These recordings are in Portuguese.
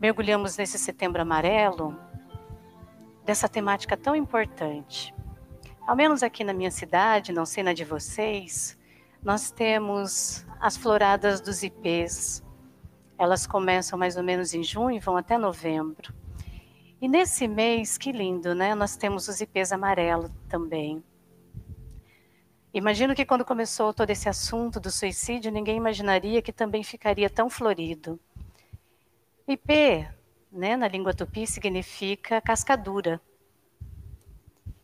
mergulhamos nesse setembro amarelo dessa temática tão importante. Ao menos aqui na minha cidade, não sei na de vocês, nós temos as floradas dos ipês. Elas começam mais ou menos em junho e vão até novembro. E nesse mês, que lindo, né? Nós temos os ipês amarelo também. Imagino que quando começou todo esse assunto do suicídio, ninguém imaginaria que também ficaria tão florido. IP, né, na língua tupi, significa cascadura.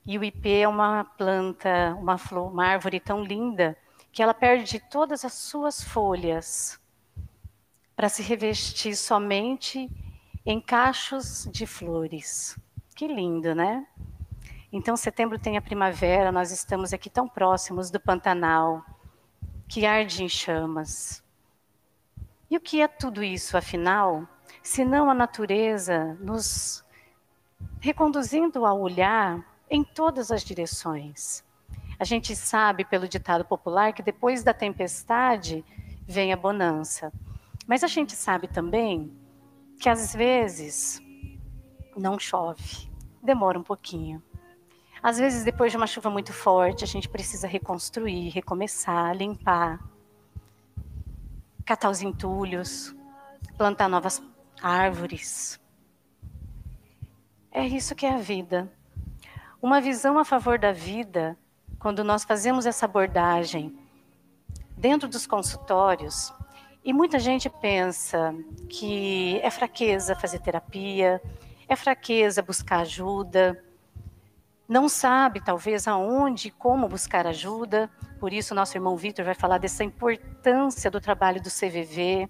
E o ipê é uma planta, uma flor, uma árvore tão linda que ela perde todas as suas folhas para se revestir somente em cachos de flores. Que lindo, né? Então, setembro tem a primavera, nós estamos aqui tão próximos do Pantanal, que arde em chamas. E o que é tudo isso, afinal, se não a natureza nos reconduzindo a olhar em todas as direções? A gente sabe, pelo ditado popular, que depois da tempestade vem a bonança. Mas a gente sabe também que às vezes não chove, demora um pouquinho. Às vezes, depois de uma chuva muito forte, a gente precisa reconstruir, recomeçar, limpar, catar os entulhos, plantar novas árvores. É isso que é a vida. Uma visão a favor da vida, quando nós fazemos essa abordagem dentro dos consultórios, e muita gente pensa que é fraqueza fazer terapia, é fraqueza buscar ajuda, não sabe talvez aonde, como buscar ajuda. Por isso, nosso irmão Vitor vai falar dessa importância do trabalho do CVV.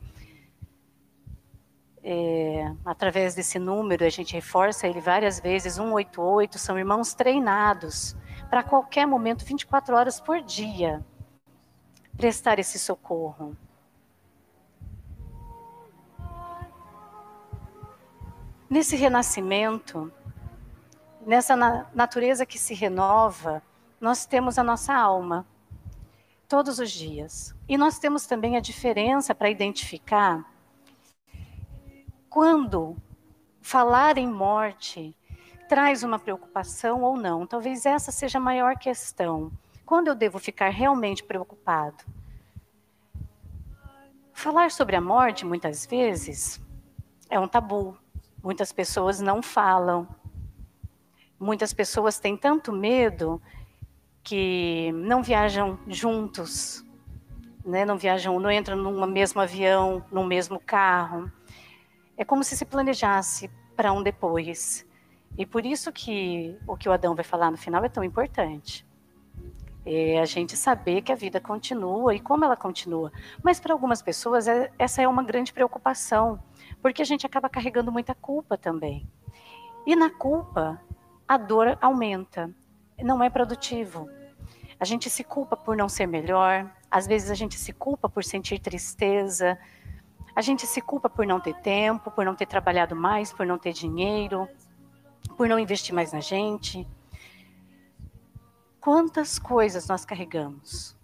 É, através desse número, a gente reforça ele várias vezes: 188, são irmãos treinados para qualquer momento, 24 horas por dia, prestar esse socorro. Nesse renascimento, nessa natureza que se renova, nós temos a nossa alma todos os dias. E nós temos também a diferença para identificar quando falar em morte traz uma preocupação ou não. Talvez essa seja a maior questão. Quando eu devo ficar realmente preocupado? Falar sobre a morte, muitas vezes, é um tabu. Muitas pessoas não falam, Muitas pessoas têm tanto medo que não viajam juntos, né? não viajam, não entram num mesmo avião, num mesmo carro. É como se se planejasse para um depois. E por isso que o que o Adão vai falar no final é tão importante. É a gente saber que a vida continua e como ela continua. Mas para algumas pessoas é, essa é uma grande preocupação, porque a gente acaba carregando muita culpa também. E na culpa, a dor aumenta. Não é produtivo. A gente se culpa por não ser melhor, às vezes a gente se culpa por sentir tristeza, a gente se culpa por não ter tempo, por não ter trabalhado mais, por não ter dinheiro, por não investir mais na gente. Quantas coisas nós carregamos?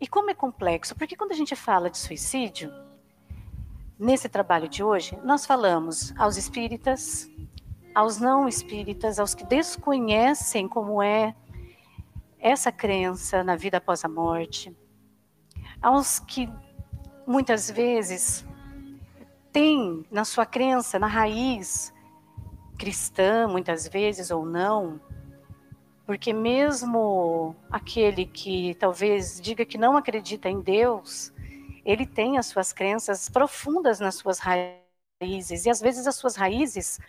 E como é complexo, porque quando a gente fala de suicídio, nesse trabalho de hoje, nós falamos aos espíritas, aos não espíritas, aos que desconhecem como é essa crença na vida após a morte, aos que muitas vezes têm na sua crença, na raiz cristã, muitas vezes ou não, porque mesmo aquele que talvez diga que não acredita em Deus, ele tem as suas crenças profundas nas suas raízes, e às vezes as suas raízes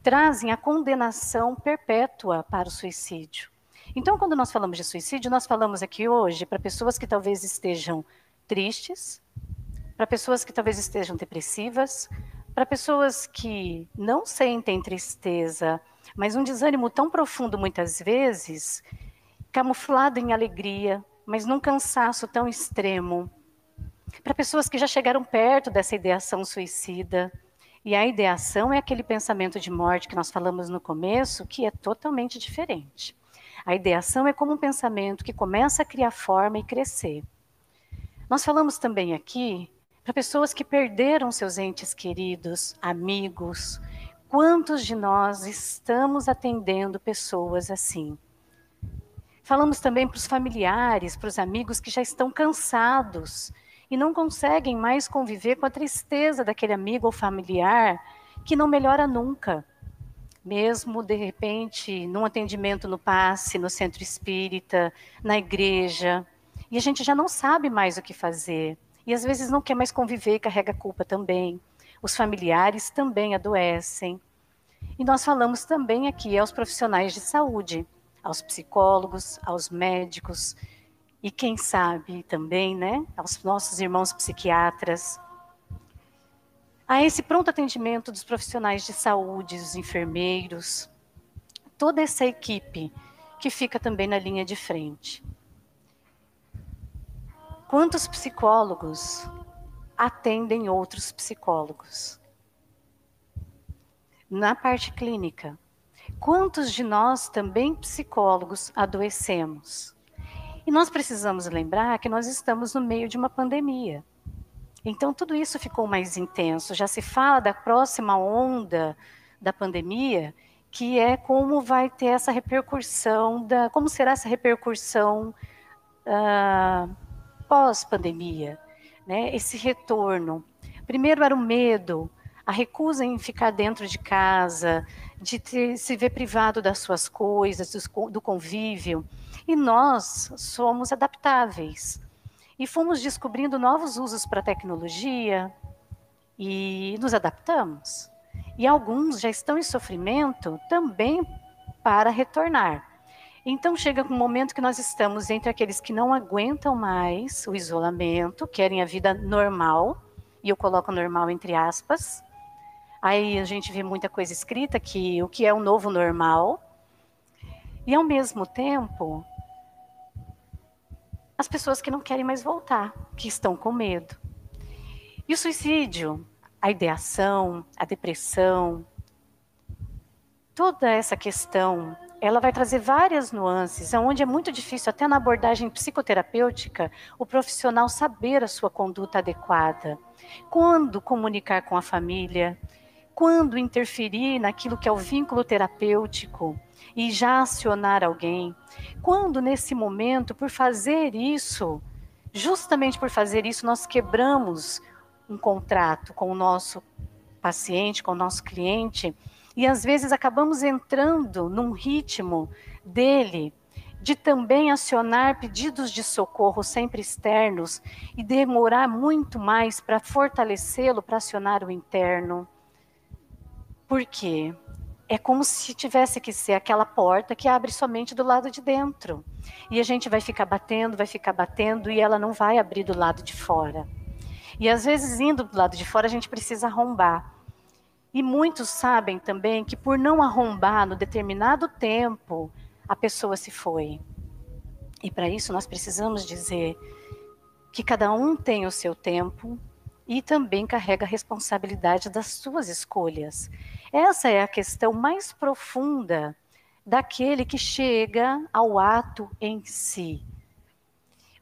trazem a condenação perpétua para o suicídio. Então, quando nós falamos de suicídio, nós falamos aqui hoje para pessoas que talvez estejam tristes, para pessoas que talvez estejam depressivas, para pessoas que não sentem tristeza, mas um desânimo tão profundo muitas vezes, camuflado em alegria, mas num cansaço tão extremo. Para pessoas que já chegaram perto dessa ideação suicida, e a ideação é aquele pensamento de morte que nós falamos no começo, que é totalmente diferente. A ideação é como um pensamento que começa a criar forma e crescer. Nós falamos também aqui para pessoas que perderam seus entes queridos, amigos. Quantos de nós estamos atendendo pessoas assim? Falamos também para os familiares, para os amigos que já estão cansados e não conseguem mais conviver com a tristeza daquele amigo ou familiar que não melhora nunca. Mesmo, de repente, num atendimento no passe, no centro espírita, na igreja, e a gente já não sabe mais o que fazer. E às vezes não quer mais conviver e carrega culpa também. Os familiares também adoecem. E nós falamos também aqui aos profissionais de saúde aos psicólogos, aos médicos e quem sabe também, né, aos nossos irmãos psiquiatras, a esse pronto atendimento dos profissionais de saúde, os enfermeiros, toda essa equipe que fica também na linha de frente. Quantos psicólogos atendem outros psicólogos? Na parte clínica, Quantos de nós, também psicólogos, adoecemos? E nós precisamos lembrar que nós estamos no meio de uma pandemia. Então, tudo isso ficou mais intenso. Já se fala da próxima onda da pandemia, que é como vai ter essa repercussão, da, como será essa repercussão uh, pós-pandemia, né? esse retorno. Primeiro era o medo, a recusa em ficar dentro de casa, de ter, se ver privado das suas coisas, do, do convívio. E nós somos adaptáveis. E fomos descobrindo novos usos para a tecnologia e nos adaptamos. E alguns já estão em sofrimento também para retornar. Então chega um momento que nós estamos entre aqueles que não aguentam mais o isolamento, querem a vida normal, e eu coloco normal entre aspas, Aí a gente vê muita coisa escrita que o que é o novo normal. E ao mesmo tempo, as pessoas que não querem mais voltar, que estão com medo. E o suicídio, a ideação, a depressão, toda essa questão, ela vai trazer várias nuances, onde é muito difícil, até na abordagem psicoterapêutica, o profissional saber a sua conduta adequada. Quando comunicar com a família, quando interferir naquilo que é o vínculo terapêutico e já acionar alguém. Quando nesse momento, por fazer isso, justamente por fazer isso, nós quebramos um contrato com o nosso paciente, com o nosso cliente, e às vezes acabamos entrando num ritmo dele de também acionar pedidos de socorro sempre externos e demorar muito mais para fortalecê-lo, para acionar o interno. Por quê? É como se tivesse que ser aquela porta que abre somente do lado de dentro. E a gente vai ficar batendo, vai ficar batendo e ela não vai abrir do lado de fora. E às vezes, indo do lado de fora, a gente precisa arrombar. E muitos sabem também que por não arrombar no determinado tempo, a pessoa se foi. E para isso nós precisamos dizer que cada um tem o seu tempo e também carrega a responsabilidade das suas escolhas. Essa é a questão mais profunda daquele que chega ao ato em si.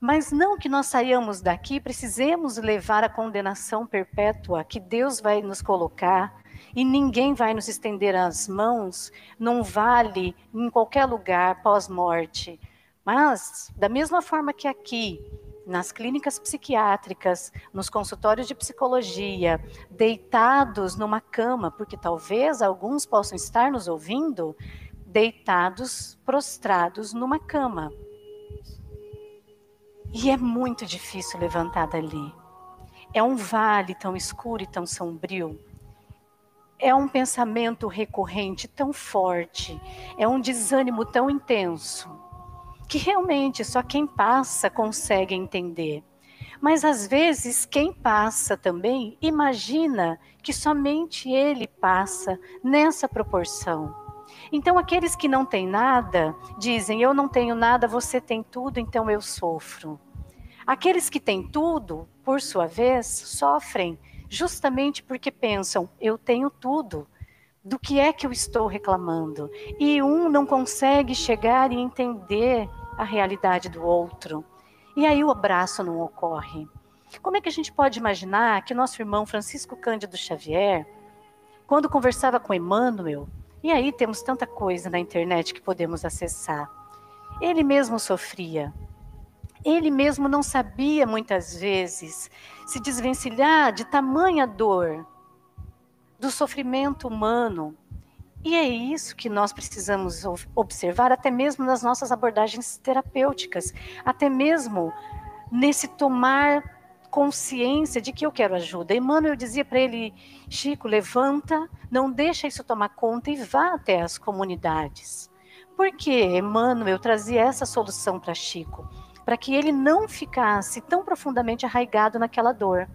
Mas não que nós saiamos daqui, precisemos levar a condenação perpétua que Deus vai nos colocar e ninguém vai nos estender as mãos num vale, em qualquer lugar pós-morte. Mas, da mesma forma que aqui, nas clínicas psiquiátricas, nos consultórios de psicologia, deitados numa cama, porque talvez alguns possam estar nos ouvindo, deitados, prostrados numa cama. E é muito difícil levantar dali. É um vale tão escuro e tão sombrio. É um pensamento recorrente tão forte. É um desânimo tão intenso que realmente só quem passa consegue entender. Mas às vezes quem passa também imagina que somente ele passa nessa proporção. Então aqueles que não têm nada dizem: Eu não tenho nada, você tem tudo, então eu sofro. Aqueles que têm tudo, por sua vez, sofrem justamente porque pensam: Eu tenho tudo. Do que é que eu estou reclamando? E um não consegue chegar e entender a realidade do outro. E aí o abraço não ocorre. Como é que a gente pode imaginar que nosso irmão Francisco Cândido Xavier, quando conversava com Emmanuel, e aí temos tanta coisa na internet que podemos acessar, ele mesmo sofria. Ele mesmo não sabia muitas vezes se desvencilhar de tamanha dor, do sofrimento humano. E é isso que nós precisamos observar, até mesmo nas nossas abordagens terapêuticas, até mesmo nesse tomar consciência de que eu quero ajuda. Emmanuel dizia para ele, Chico, levanta, não deixa isso tomar conta e vá até as comunidades. Por que Emmanuel trazia essa solução para Chico? Para que ele não ficasse tão profundamente arraigado naquela dor.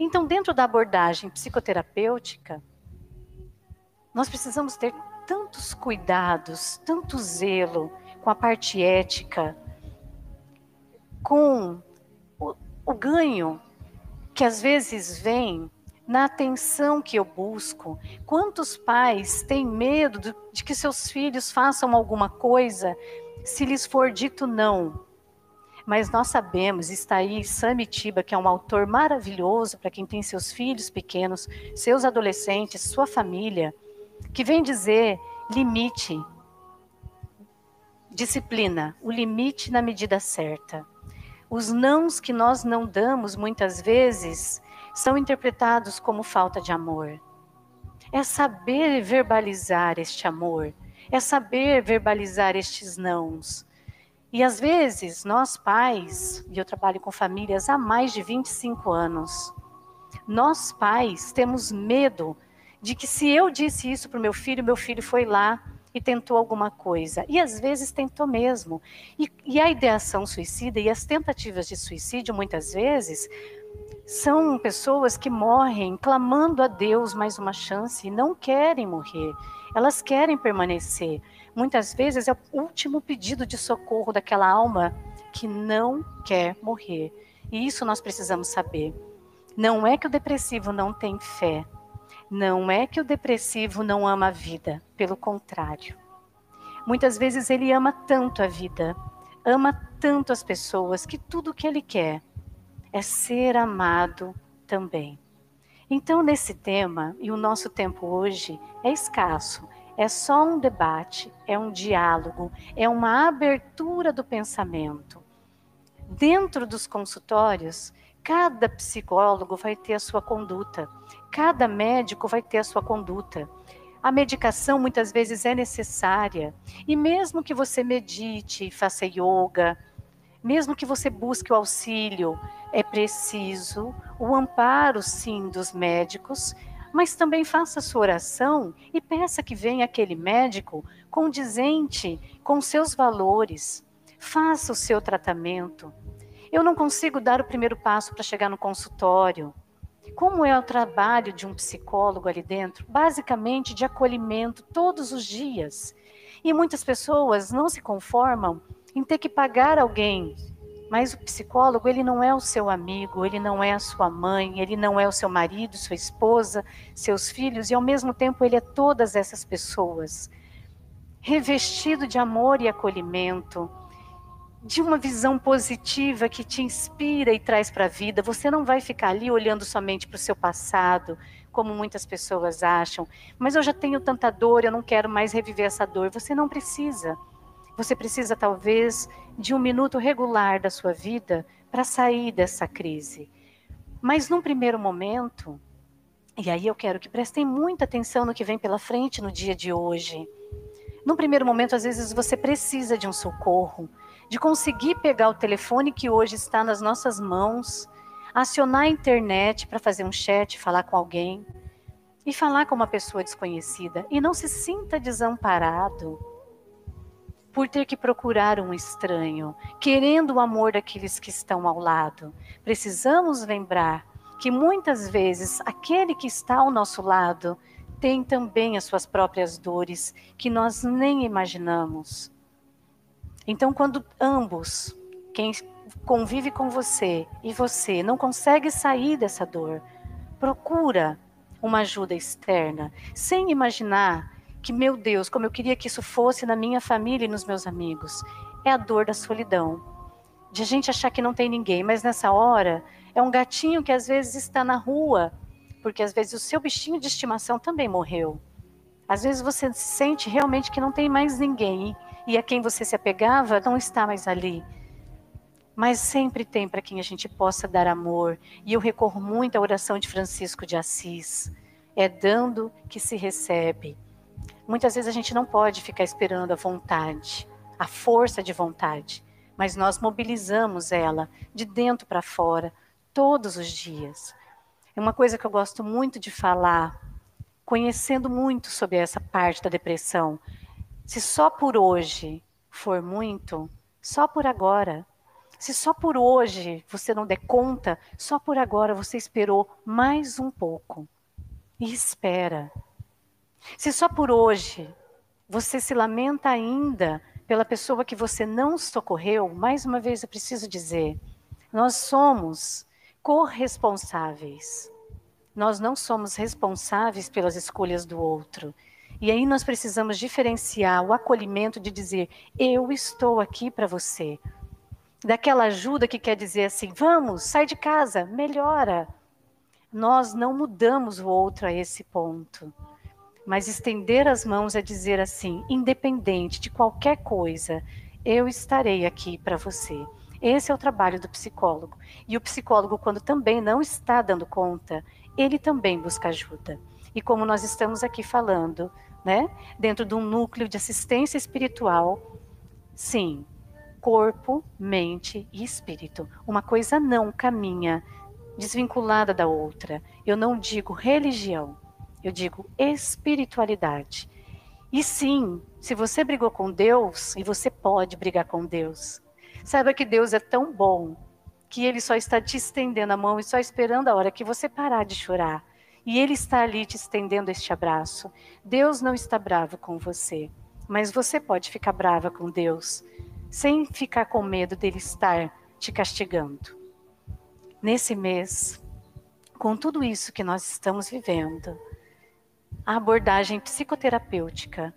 Então, dentro da abordagem psicoterapêutica, nós precisamos ter tantos cuidados, tanto zelo com a parte ética, com o, o ganho que às vezes vem na atenção que eu busco. Quantos pais têm medo de, de que seus filhos façam alguma coisa se lhes for dito não? Mas nós sabemos, está aí Samitiba, que é um autor maravilhoso para quem tem seus filhos pequenos, seus adolescentes, sua família, que vem dizer limite, disciplina, o limite na medida certa. Os nãos que nós não damos muitas vezes são interpretados como falta de amor. É saber verbalizar este amor, é saber verbalizar estes nãos. E às vezes, nós pais, e eu trabalho com famílias há mais de 25 anos, nós pais temos medo de que se eu disse isso para o meu filho, meu filho foi lá e tentou alguma coisa. E às vezes tentou mesmo. E, e a ideação suicida e as tentativas de suicídio, muitas vezes, são pessoas que morrem clamando a Deus mais uma chance e não querem morrer. Elas querem permanecer. Muitas vezes é o último pedido de socorro daquela alma que não quer morrer. E isso nós precisamos saber. Não é que o depressivo não tem fé. Não é que o depressivo não ama a vida. Pelo contrário. Muitas vezes ele ama tanto a vida, ama tanto as pessoas, que tudo que ele quer é ser amado também. Então, nesse tema, e o nosso tempo hoje é escasso, é só um debate, é um diálogo, é uma abertura do pensamento. Dentro dos consultórios, cada psicólogo vai ter a sua conduta, cada médico vai ter a sua conduta. A medicação muitas vezes é necessária, e mesmo que você medite, faça yoga, mesmo que você busque o auxílio, é preciso o amparo, sim, dos médicos, mas também faça sua oração e peça que venha aquele médico condizente com seus valores. Faça o seu tratamento. Eu não consigo dar o primeiro passo para chegar no consultório. Como é o trabalho de um psicólogo ali dentro? Basicamente de acolhimento todos os dias. E muitas pessoas não se conformam em ter que pagar alguém. Mas o psicólogo, ele não é o seu amigo, ele não é a sua mãe, ele não é o seu marido, sua esposa, seus filhos, e ao mesmo tempo ele é todas essas pessoas. Revestido de amor e acolhimento, de uma visão positiva que te inspira e traz para a vida. Você não vai ficar ali olhando somente para o seu passado, como muitas pessoas acham. Mas eu já tenho tanta dor, eu não quero mais reviver essa dor. Você não precisa. Você precisa, talvez, de um minuto regular da sua vida para sair dessa crise. Mas num primeiro momento, e aí eu quero que prestem muita atenção no que vem pela frente no dia de hoje. Num primeiro momento, às vezes você precisa de um socorro, de conseguir pegar o telefone que hoje está nas nossas mãos, acionar a internet para fazer um chat, falar com alguém e falar com uma pessoa desconhecida e não se sinta desamparado por ter que procurar um estranho, querendo o amor daqueles que estão ao lado. Precisamos lembrar que muitas vezes aquele que está ao nosso lado tem também as suas próprias dores que nós nem imaginamos. Então, quando ambos, quem convive com você e você, não consegue sair dessa dor, procura uma ajuda externa, sem imaginar que, meu Deus, como eu queria que isso fosse na minha família e nos meus amigos. É a dor da solidão. De a gente achar que não tem ninguém, mas nessa hora É um gatinho que às vezes está na rua, porque às vezes o seu bichinho de estimação também morreu. Às vezes você sente realmente que não tem mais ninguém e a quem você se apegava não está mais ali. Mas sempre tem para quem a gente possa dar amor. E eu recorro muito à oração de Francisco de Assis. É dando que se recebe. Muitas vezes a gente não pode ficar esperando a vontade, a força de vontade, mas nós mobilizamos ela de dentro para fora todos os dias. É uma coisa que eu gosto muito de falar, conhecendo muito sobre essa parte da depressão. Se só por hoje for muito, só por agora. Se só por hoje você não der conta, só por agora você esperou mais um pouco. E espera. Se só por hoje você se lamenta ainda pela pessoa que você não socorreu, mais uma vez eu preciso dizer, nós somos corresponsáveis. Nós não somos responsáveis pelas escolhas do outro. E aí nós precisamos diferenciar o acolhimento de dizer: eu estou aqui para você. Daquela ajuda que quer dizer assim: vamos, sai de casa, melhora. Nós não mudamos o outro a esse ponto. Mas estender as mãos é dizer assim: independente de qualquer coisa, eu estarei aqui para você. Esse é o trabalho do psicólogo. E o psicólogo, quando também não está dando conta, ele também busca ajuda. E como nós estamos aqui falando, né, dentro de um núcleo de assistência espiritual, sim, corpo, mente e espírito. Uma coisa não caminha desvinculada da outra. Eu não digo religião, eu digo espiritualidade. E sim, se você brigou com Deus, e você pode brigar com Deus, saiba que Deus é tão bom que Ele só está te estendendo a mão e só esperando a hora que você parar de chorar. E Ele está ali te estendendo este abraço. Deus não está bravo com você, mas você pode ficar brava com Deus, sem ficar com medo dele estar te castigando. Nesse mês, com tudo isso que nós estamos vivendo, a abordagem psicoterapêutica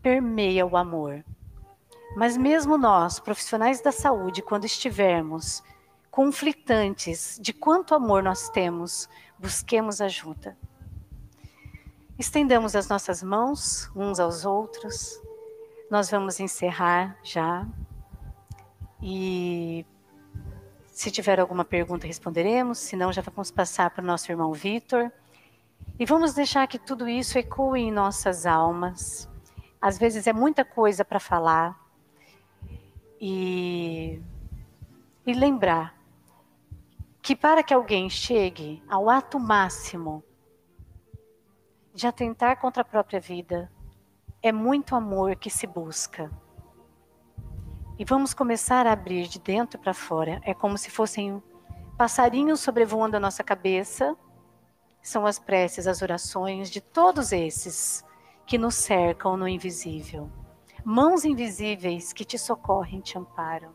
permeia o amor. Mas mesmo nós, profissionais da saúde, quando estivermos conflitantes de quanto amor nós temos, busquemos ajuda. Estendamos as nossas mãos uns aos outros. Nós vamos encerrar já. E se tiver alguma pergunta, responderemos. Se não, já vamos passar para o nosso irmão Vitor. E vamos deixar que tudo isso ecoe em nossas almas. Às vezes é muita coisa para falar. E, e lembrar que para que alguém chegue ao ato máximo de atentar contra a própria vida, é muito amor que se busca. E vamos começar a abrir de dentro para fora. É como se fossem passarinhos sobrevoando a nossa cabeça são as preces, as orações de todos esses que nos cercam no invisível. Mãos invisíveis que te socorrem, te amparam.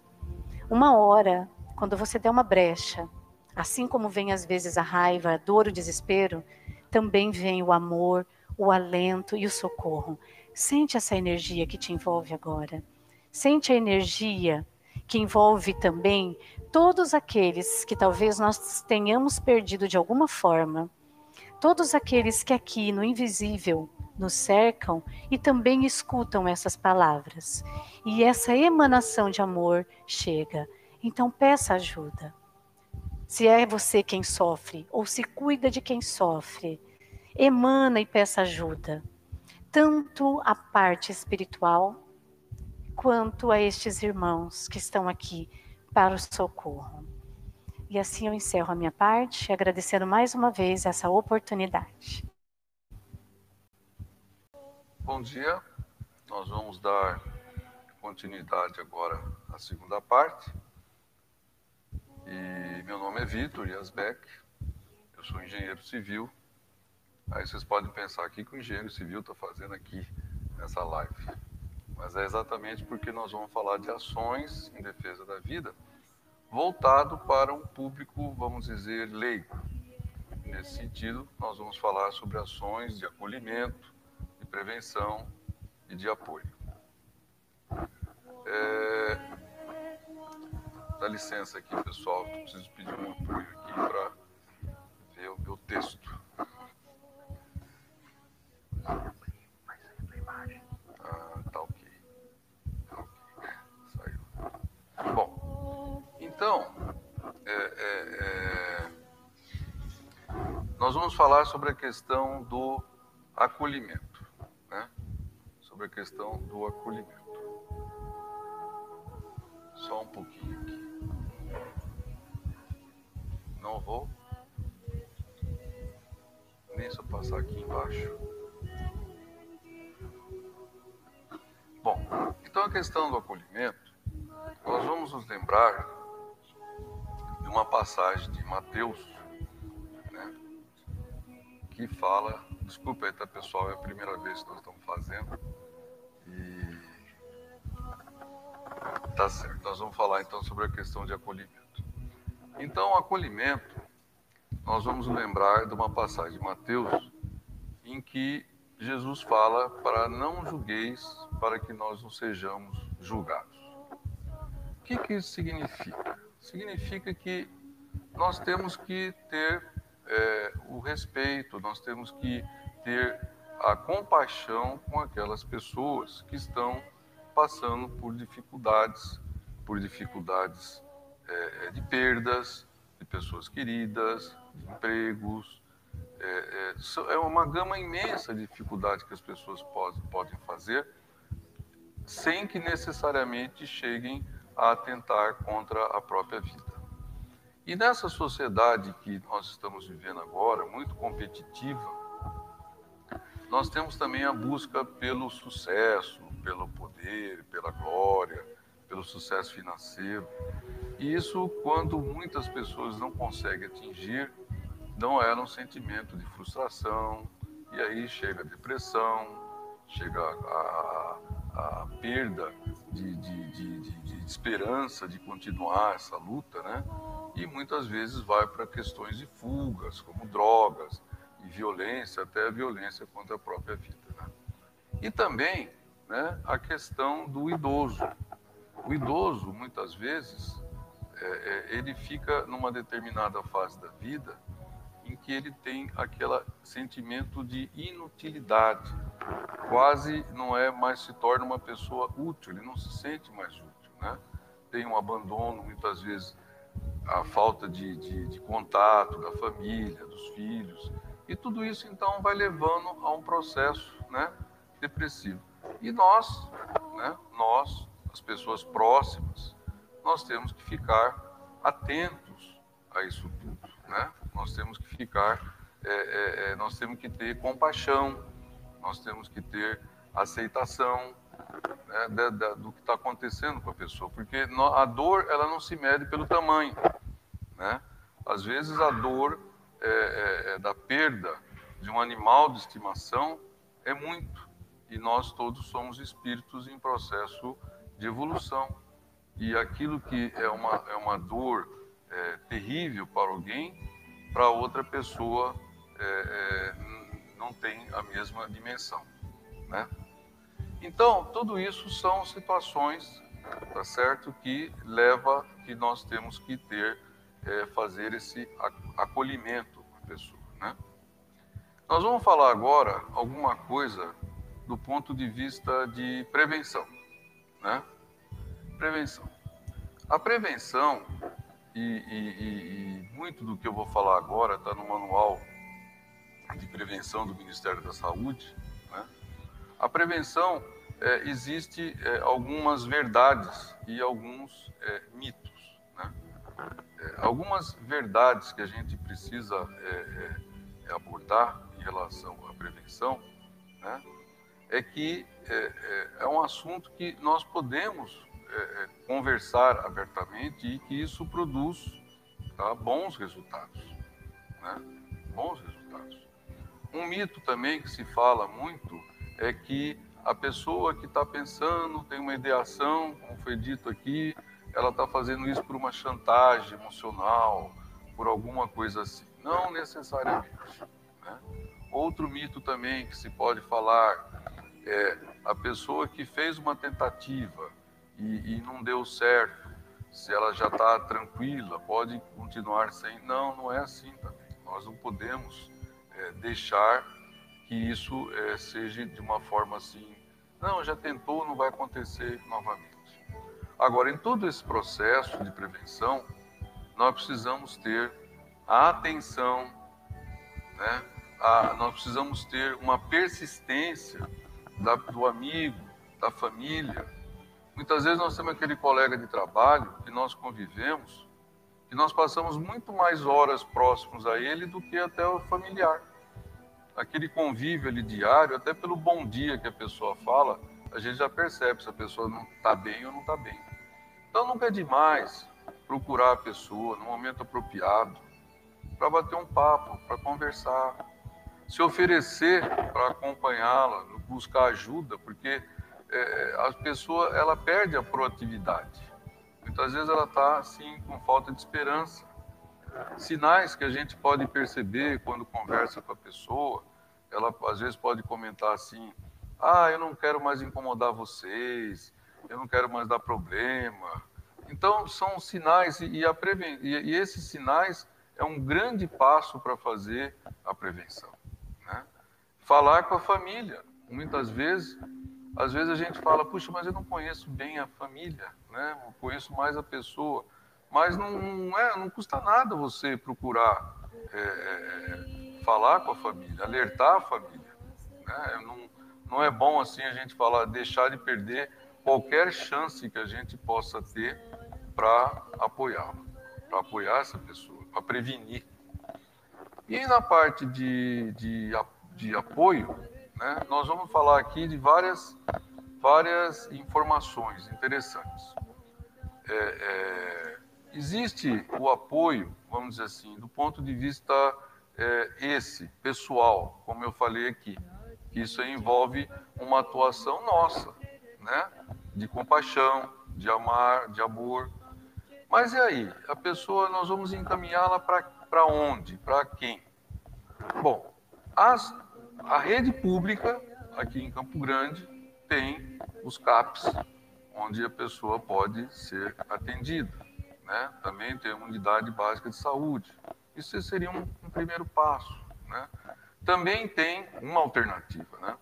Uma hora, quando você der uma brecha, assim como vem às vezes a raiva, a dor, o desespero, também vem o amor, o alento e o socorro. Sente essa energia que te envolve agora. Sente a energia que envolve também todos aqueles que talvez nós tenhamos perdido de alguma forma todos aqueles que aqui no invisível nos cercam e também escutam essas palavras. E essa emanação de amor chega. Então peça ajuda. Se é você quem sofre ou se cuida de quem sofre, emana e peça ajuda. Tanto a parte espiritual quanto a estes irmãos que estão aqui para o socorro. E assim eu encerro a minha parte, agradecendo mais uma vez essa oportunidade. Bom dia, nós vamos dar continuidade agora à segunda parte. E meu nome é Vitor Yasbeck, eu sou engenheiro civil. Aí vocês podem pensar o que o engenheiro civil está fazendo aqui nessa live. Mas é exatamente porque nós vamos falar de ações em defesa da vida voltado para um público, vamos dizer, leigo. Nesse sentido, nós vamos falar sobre ações de acolhimento, de prevenção e de apoio. É... Dá licença aqui, pessoal, preciso pedir um apoio aqui. para ver o meu texto. Nós vamos falar sobre a questão do acolhimento, né? Sobre a questão do acolhimento. Só um pouquinho aqui. Não vou. Nem eu passar aqui embaixo. Bom, então a questão do acolhimento, nós vamos nos lembrar de uma passagem de Mateus, fala, desculpa aí, tá pessoal, é a primeira vez que nós estamos fazendo, e tá certo, nós vamos falar então sobre a questão de acolhimento. Então, acolhimento, nós vamos lembrar de uma passagem de Mateus em que Jesus fala para não julgueis, para que nós não sejamos julgados. O que, que isso significa? Significa que nós temos que ter é, o respeito, nós temos que ter a compaixão com aquelas pessoas que estão passando por dificuldades, por dificuldades é, de perdas de pessoas queridas, de empregos. É, é, é, uma gama imensa de dificuldades que as pessoas pode, podem fazer sem que necessariamente cheguem a atentar contra a própria vida. E nessa sociedade que nós estamos vivendo agora, muito competitiva, nós temos também a busca pelo sucesso, pelo poder, pela glória, pelo sucesso financeiro. E isso, quando muitas pessoas não conseguem atingir, não era um sentimento de frustração, e aí chega a depressão, chega a, a, a perda de, de, de, de, esperança de continuar essa luta, né? E muitas vezes vai para questões de fugas, como drogas e violência, até a violência contra a própria vida. Né? E também né, a questão do idoso. O idoso, muitas vezes, é, é, ele fica numa determinada fase da vida em que ele tem aquele sentimento de inutilidade, quase não é mais se torna uma pessoa útil, ele não se sente mais útil, né? Tem um abandono, muitas vezes a falta de, de, de contato da família, dos filhos, e tudo isso então vai levando a um processo, né, depressivo. E nós, né, nós, as pessoas próximas, nós temos que ficar atentos a isso tudo, né? Nós temos que ficar, é, é, é nós temos que ter compaixão, nós temos que ter aceitação né, da, da, do que está acontecendo com a pessoa, porque a dor ela não se mede pelo tamanho, né? Às vezes a dor é, é, é da perda de um animal de estimação é muito, e nós todos somos espíritos em processo de evolução e aquilo que é uma, é uma dor é, terrível para alguém, para outra pessoa é, é, não tem a mesma dimensão, né? Então, tudo isso são situações, tá certo, que leva que nós temos que ter, é, fazer esse acolhimento a pessoa, né? Nós vamos falar agora alguma coisa do ponto de vista de prevenção, né? Prevenção. A prevenção, e, e, e, muito do que eu vou falar agora está no manual de prevenção do Ministério da Saúde. Né? A prevenção, é, existe é, algumas verdades e alguns é, mitos. Né? É, algumas verdades que a gente precisa é, é, abordar em relação à prevenção né? é que é um assunto que nós podemos conversar abertamente e que isso produz tá, bons resultados. Né? Bons resultados. Um mito também que se fala muito é que a pessoa que está pensando, tem uma ideação, como foi dito aqui, ela está fazendo isso por uma chantagem emocional, por alguma coisa assim. Não necessariamente. Né? Outro mito também que se pode falar é a pessoa que fez uma tentativa e, e não deu certo, se ela já está tranquila, pode continuar sem. Não, não é assim também. Nós não podemos é, deixar que isso é, seja de uma forma assim. Não, já tentou, não vai acontecer novamente. Agora, em todo esse processo de prevenção, nós precisamos ter a atenção, né? A, nós precisamos ter uma persistência da, do amigo, da família. Muitas vezes nós temos aquele colega de trabalho que nós convivemos e nós passamos muito mais horas próximos a ele do que até o familiar. Aquele convívio ali diário, até pelo bom dia que a pessoa fala, a gente já percebe se a pessoa não está bem ou não está bem. Então nunca é demais procurar a pessoa no momento apropriado para bater um papo, para conversar, se oferecer para acompanhá-la, buscar ajuda, porque é, a pessoa ela perde a proatividade. Muitas vezes ela está assim com falta de esperança. Sinais que a gente pode perceber quando conversa com a pessoa, ela às vezes pode comentar assim: ah, eu não quero mais incomodar vocês, eu não quero mais dar problema. Então, são sinais, e, a preven... e esses sinais é um grande passo para fazer a prevenção. Né? Falar com a família. Muitas vezes, às vezes a gente fala, puxa, mas eu não conheço bem a família, né? eu conheço mais a pessoa. Mas não, não, é, não custa nada você procurar é, é falar com a família, alertar a família. Né? Não, não é bom assim a gente falar, deixar de perder qualquer chance que a gente possa ter para apoiá-la, para apoiar essa pessoa, para prevenir. E na parte de, de, de apoio, né, nós vamos falar aqui de várias, várias informações interessantes. É, é, existe o apoio, vamos dizer assim, do ponto de vista é, esse, pessoal, como eu falei aqui, isso envolve uma atuação nossa, né? de compaixão, de amar, de amor. Mas e aí? A pessoa, nós vamos encaminhá-la para onde? Para quem? Bom, as, a rede pública aqui em Campo Grande tem os CAPs, onde a pessoa pode ser atendida. Né? Também tem uma unidade básica de saúde. Isso seria um, um primeiro passo. Né? Também tem uma alternativa. Né?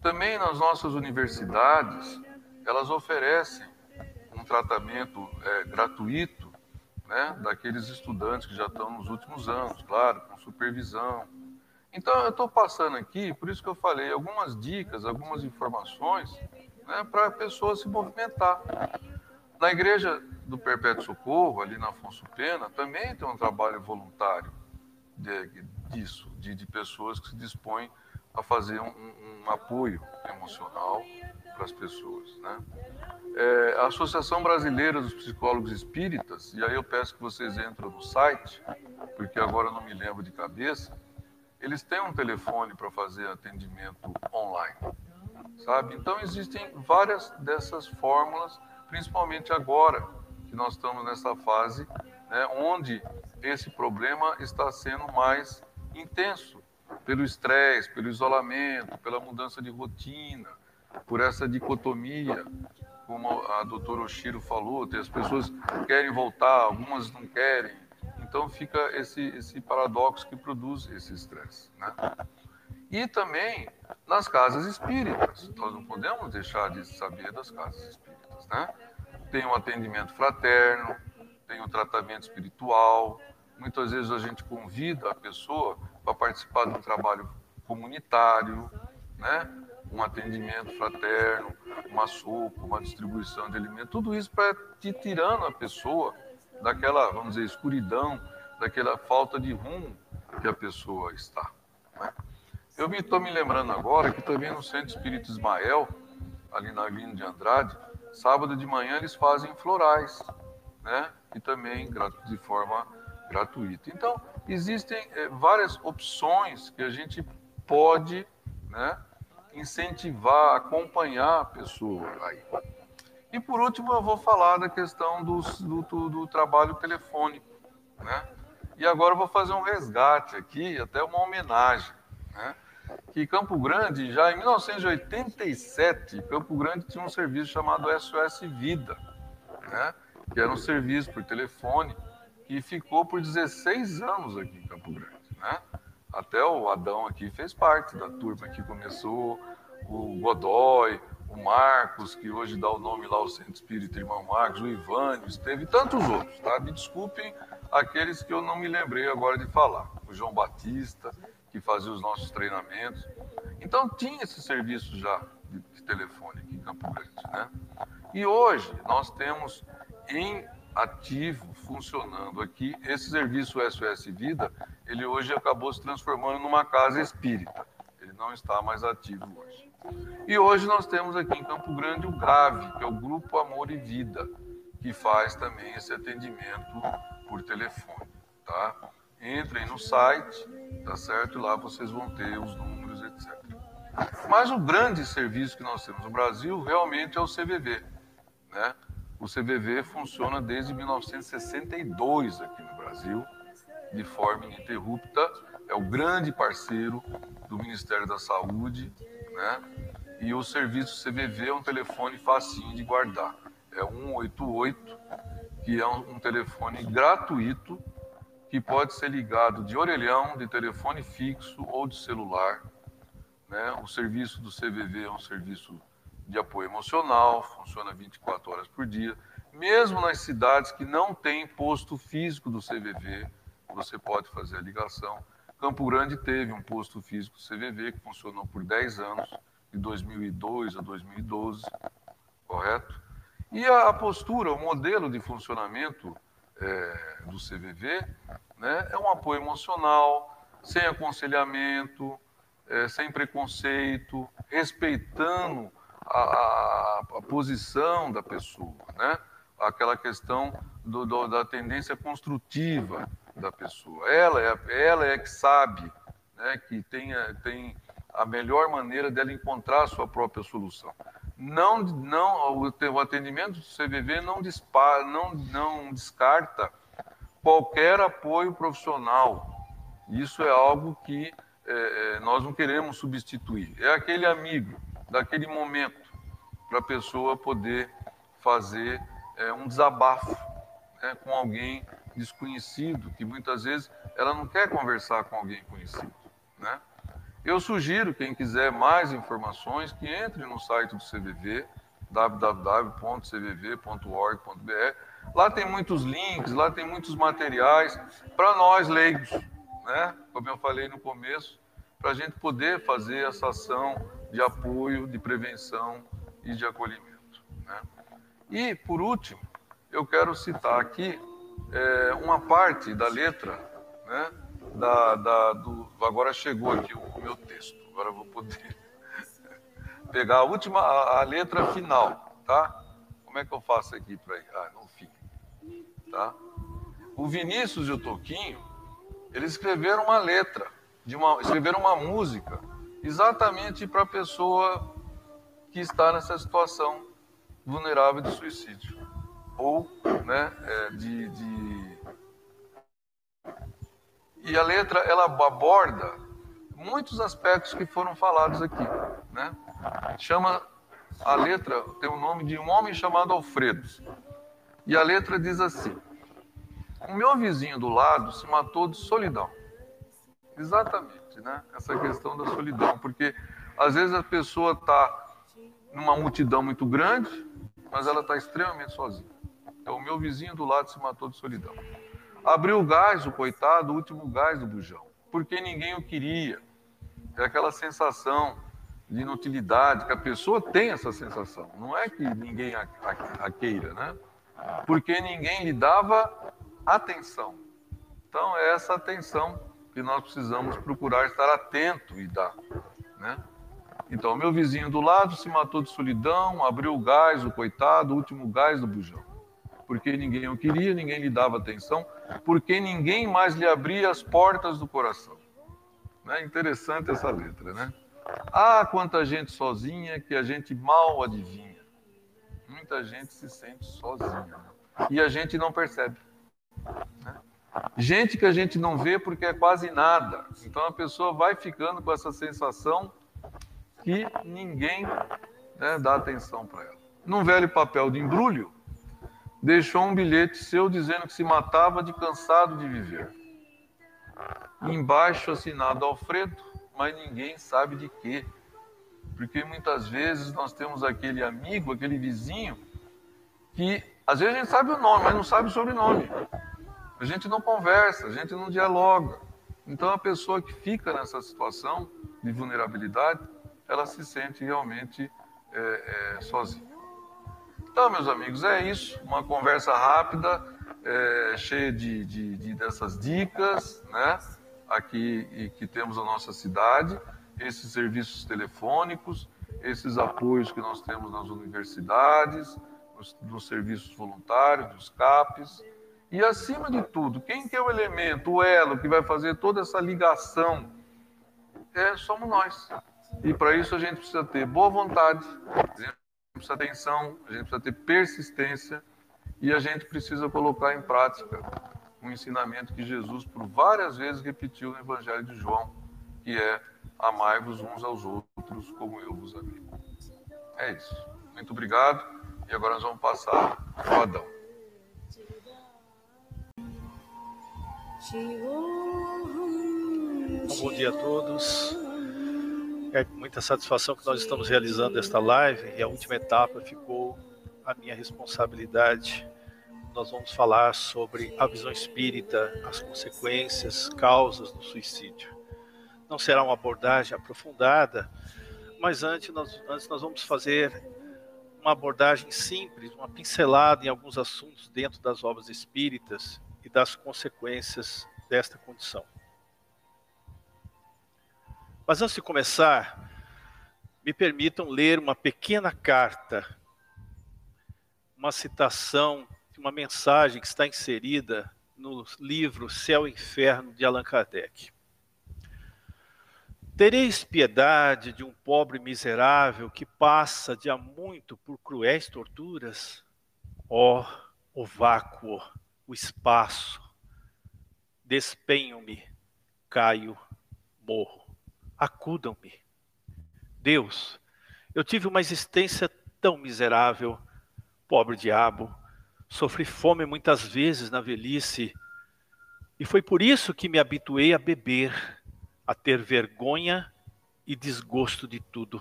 Também nas nossas universidades, elas oferecem um tratamento é, gratuito né, daqueles estudantes que já estão nos últimos anos, claro, com supervisão. Então, eu estou passando aqui, por isso que eu falei, algumas dicas, algumas informações né, para a pessoa se movimentar. Na igreja do Perpétuo Socorro, ali na Afonso Pena, também tem um trabalho voluntário de, disso, de, de pessoas que se dispõem a fazer um, um, apoio emocional para as pessoas. Né? É, a Associação Brasileira dos Psicólogos Espíritas, e aí eu peço que vocês entrem no site, porque agora não me lembro de cabeça, eles têm um telefone para fazer atendimento online, sabe? Então existem várias dessas fórmulas, principalmente agora que nós estamos nessa fase, né, onde esse problema está sendo mais intenso pelo estresse, pelo isolamento, pela mudança de rotina, por essa dicotomia, como a doutora Oshiro falou, as pessoas querem voltar, algumas não querem. Então fica esse, esse paradoxo que produz esse estresse. Né? E também nas casas espíritas. Nós não podemos deixar de saber das casas espíritas. Né? Tem o atendimento fraterno, tem o tratamento espiritual. Muitas vezes a gente convida a pessoa para participar de um trabalho comunitário, né? um atendimento fraterno, uma sopa, uma distribuição de alimentos, tudo isso para te tirando a pessoa daquela, vamos dizer, escuridão, daquela falta de rumo que a pessoa está. Né? Eu estou me, me lembrando agora que também no Centro Espírito Ismael, ali na Avenida de Andrade, sábado de manhã eles fazem florais, né? E também de forma gratuita. Então, existem é, várias opções que a gente pode, né? incentivar, acompanhar a pessoa aí. E por último, eu vou falar da questão do, do, do trabalho telefônico. Né? E agora eu vou fazer um resgate aqui, até uma homenagem. Né? Que Campo Grande, já em 1987, Campo Grande tinha um serviço chamado SOS Vida. Né? que era um serviço por telefone que ficou por 16 anos aqui em Campo Grande, né? Até o Adão aqui fez parte da turma que começou, o Godoy, o Marcos, que hoje dá o nome lá ao Centro Espírita Irmão Marcos, o Ivânio, teve tantos outros, tá? Me desculpem aqueles que eu não me lembrei agora de falar. O João Batista, que fazia os nossos treinamentos. Então tinha esse serviço já de, de telefone aqui em Campo Grande, né? E hoje nós temos em ativo funcionando aqui esse serviço SOS Vida, ele hoje acabou se transformando numa casa espírita. Ele não está mais ativo hoje. E hoje nós temos aqui em Campo Grande o GRAVE, que é o Grupo Amor e Vida, que faz também esse atendimento por telefone, tá? Entrem no site, tá certo? Lá vocês vão ter os números, etc. Mas o grande serviço que nós temos no Brasil realmente é o CVV, né? O CVV funciona desde 1962 aqui no Brasil, de forma ininterrupta. É o grande parceiro do Ministério da Saúde, né? E o serviço CVV é um telefone facinho de guardar. É 188, que é um, um telefone gratuito que pode ser ligado de orelhão, de telefone fixo ou de celular. Né? O serviço do CVV é um serviço de apoio emocional, funciona 24 horas por dia. Mesmo nas cidades que não tem posto físico do CVV, você pode fazer a ligação. Campo Grande teve um posto físico CVV que funcionou por 10 anos, de 2002 a 2012, correto? E a postura, o modelo de funcionamento é, do CVV né, é um apoio emocional, sem aconselhamento, é, sem preconceito, respeitando a, a, a, posição da pessoa, né? aquela questão do, do, da tendência construtiva da pessoa. Ela é, ela é que sabe, né, que tem, tem a melhor maneira dela encontrar a sua própria solução. Não, não, o atendimento do CVV não, dispara, não, não descarta qualquer apoio profissional. Isso é algo que é, é nós não queremos substituir. É aquele amigo daquele momento para a pessoa poder fazer é, um desabafo né, com alguém desconhecido, que muitas vezes ela não quer conversar com alguém conhecido. Né? Eu sugiro, quem quiser mais informações, que entre no site do CVV, www.cvv.org.br. Lá tem muitos links, lá tem muitos materiais para nós leigos, né? como eu falei no começo, para a gente poder fazer essa ação de apoio, de prevenção e de acolhimento. Né? E, por último, eu quero citar aqui é, uma parte da letra, né, da, da, do, agora chegou aqui o meu texto, agora eu vou poder pegar a última, a, a, letra final, tá? Como é que eu faço aqui para ir? Ah, no fim, tá? O Vinícius e o Toquinho, eles escreveram uma letra, de uma, escreveram uma música, exatamente para a pessoa que está nessa situação vulnerável de suicídio ou né, é, de, de, E a letra ela aborda muitos aspectos que foram falados aqui. Né? Chama a letra, tem o nome de um homem chamado Alfredo. E a letra diz assim: O meu vizinho do lado se matou de solidão. Exatamente, né? Essa questão da solidão, porque às vezes a pessoa está numa multidão muito grande, mas ela está extremamente sozinha. Então, o meu vizinho do lado se matou de solidão. Abriu o gás, o coitado, o último gás do bujão, porque ninguém o queria. É aquela sensação de inutilidade, que a pessoa tem essa sensação. Não é que ninguém a, a, a queira, né? Porque ninguém lhe dava atenção. Então, é essa atenção que nós precisamos procurar estar atento e dar, né? Então, meu vizinho do lado se matou de solidão, abriu o gás, o coitado, o último gás do bujão porque ninguém o queria, ninguém lhe dava atenção, porque ninguém mais lhe abria as portas do coração. Né? Interessante essa letra, né? Ah, quanta gente sozinha que a gente mal adivinha. Muita gente se sente sozinha né? e a gente não percebe. Né? Gente que a gente não vê porque é quase nada. Então a pessoa vai ficando com essa sensação que ninguém né, dá atenção para ela. Num velho papel de embrulho, deixou um bilhete seu dizendo que se matava de cansado de viver. Embaixo assinado Alfredo, mas ninguém sabe de quê. Porque muitas vezes nós temos aquele amigo, aquele vizinho, que às vezes a gente sabe o nome, mas não sabe o sobrenome. A gente não conversa, a gente não dialoga. Então a pessoa que fica nessa situação de vulnerabilidade, ela se sente realmente é, é, sozinha. Então, meus amigos, é isso. Uma conversa rápida, é, cheia de, de, de, dessas dicas, né? Aqui que temos na nossa cidade, esses serviços telefônicos, esses apoios que nós temos nas universidades, nos, nos serviços voluntários, dos CAPs. E acima de tudo, quem que é o elemento, o elo que vai fazer toda essa ligação? É, somos nós. E para isso a gente precisa ter boa vontade, precisa ter atenção, a gente precisa ter persistência e a gente precisa colocar em prática um ensinamento que Jesus por várias vezes repetiu no Evangelho de João, que é amai-vos uns aos outros como eu vos amei. É isso. Muito obrigado. E agora nós vamos passar para o Adão. Bom dia a todos. É com muita satisfação que nós estamos realizando esta live e a última etapa ficou a minha responsabilidade. Nós vamos falar sobre a visão espírita, as consequências, causas do suicídio. Não será uma abordagem aprofundada, mas antes nós, antes nós vamos fazer uma abordagem simples, uma pincelada em alguns assuntos dentro das obras espíritas e das consequências desta condição. Mas antes de começar, me permitam ler uma pequena carta, uma citação uma mensagem que está inserida no livro Céu e Inferno de Allan Kardec. Tereis piedade de um pobre miserável que passa de há muito por cruéis torturas? Ó, oh, o vácuo, o espaço, despenho-me, caio, morro acudam-me. Deus, eu tive uma existência tão miserável, pobre diabo, sofri fome muitas vezes na velhice, e foi por isso que me habituei a beber, a ter vergonha e desgosto de tudo.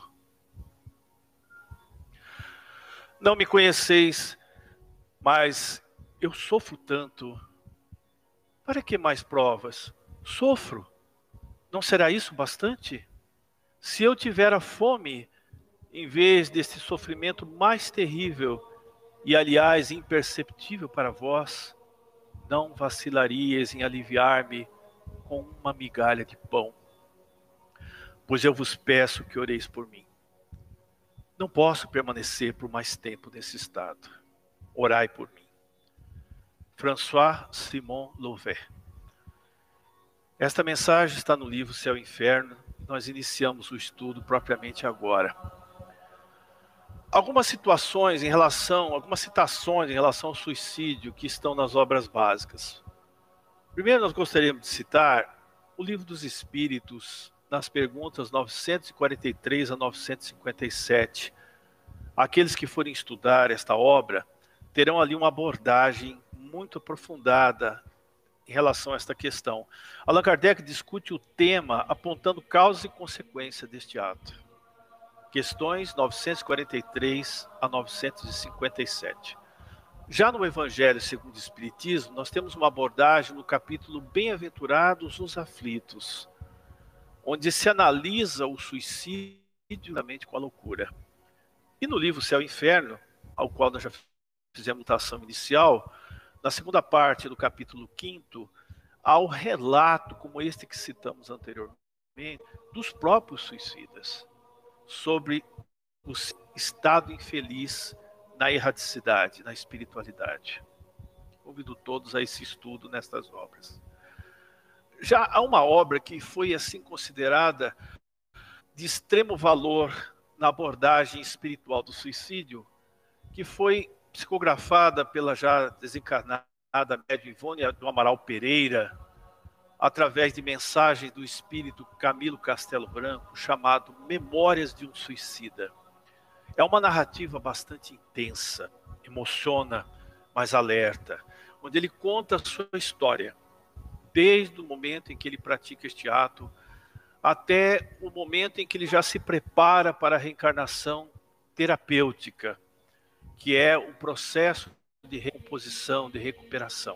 Não me conheceis, mas eu sofro tanto. Para que mais provas? Sofro. Não será isso bastante? Se eu tiver a fome, em vez desse sofrimento mais terrível e, aliás, imperceptível para vós, não vacilarias em aliviar-me com uma migalha de pão. Pois eu vos peço que oreis por mim. Não posso permanecer por mais tempo nesse estado. Orai por mim. François Simon Louvet esta mensagem está no livro Céu e Inferno. Nós iniciamos o estudo propriamente agora. Algumas situações em relação, algumas citações em relação ao suicídio que estão nas obras básicas. Primeiro, nós gostaríamos de citar o Livro dos Espíritos, nas perguntas 943 a 957. Aqueles que forem estudar esta obra terão ali uma abordagem muito aprofundada em relação a esta questão. Allan Kardec discute o tema apontando causas e consequências deste ato. Questões 943 a 957. Já no Evangelho segundo o Espiritismo, nós temos uma abordagem no capítulo Bem-aventurados os aflitos, onde se analisa o suicídio com a loucura. E no livro Céu e Inferno, ao qual nós já fizemos mutação inicial, na segunda parte do capítulo 5, há o relato, como este que citamos anteriormente, dos próprios suicidas, sobre o estado infeliz na erraticidade, na espiritualidade. Convido todos a esse estudo nestas obras. Já há uma obra que foi assim considerada de extremo valor na abordagem espiritual do suicídio, que foi psicografada pela já desencarnada médium Ivone do Amaral Pereira, através de mensagens do espírito Camilo Castelo Branco, chamado Memórias de um Suicida. É uma narrativa bastante intensa, emociona, mas alerta, onde ele conta a sua história, desde o momento em que ele pratica este ato até o momento em que ele já se prepara para a reencarnação terapêutica, que é o processo de recomposição, de recuperação.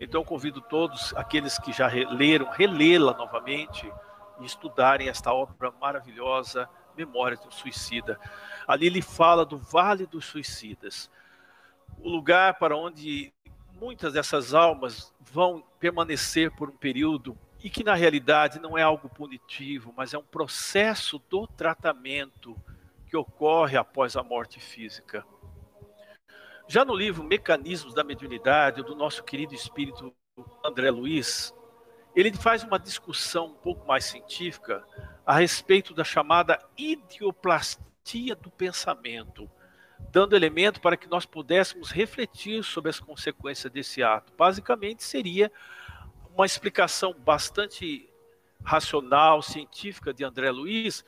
Então convido todos aqueles que já leram, relê-la novamente e estudarem esta obra maravilhosa, Memórias do Suicida. Ali ele fala do Vale dos Suicidas, o lugar para onde muitas dessas almas vão permanecer por um período e que na realidade não é algo punitivo, mas é um processo do tratamento que ocorre após a morte física. Já no livro Mecanismos da Mediunidade, do nosso querido espírito André Luiz, ele faz uma discussão um pouco mais científica a respeito da chamada idioplastia do pensamento, dando elemento para que nós pudéssemos refletir sobre as consequências desse ato. Basicamente, seria uma explicação bastante racional, científica de André Luiz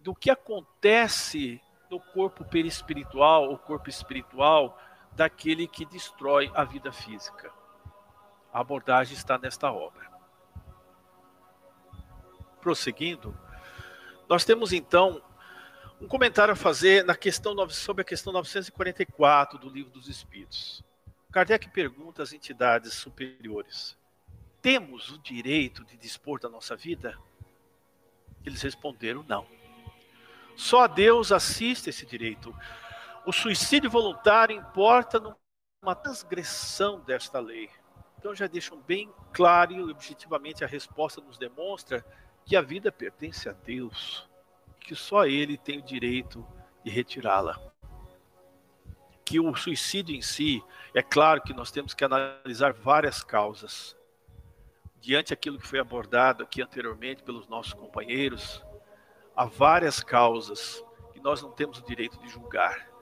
do que acontece no corpo perispiritual ou corpo espiritual daquele que destrói a vida física. A abordagem está nesta obra. Prosseguindo, nós temos então um comentário a fazer na questão sobre a questão 944 do Livro dos Espíritos. Kardec pergunta às entidades superiores: temos o direito de dispor da nossa vida? Eles responderam não. Só a Deus assiste esse direito. O suicídio voluntário importa numa transgressão desta lei. Então já deixam bem claro e objetivamente a resposta nos demonstra que a vida pertence a Deus, que só Ele tem o direito de retirá-la. Que o suicídio em si, é claro que nós temos que analisar várias causas diante aquilo que foi abordado aqui anteriormente pelos nossos companheiros, há várias causas que nós não temos o direito de julgar.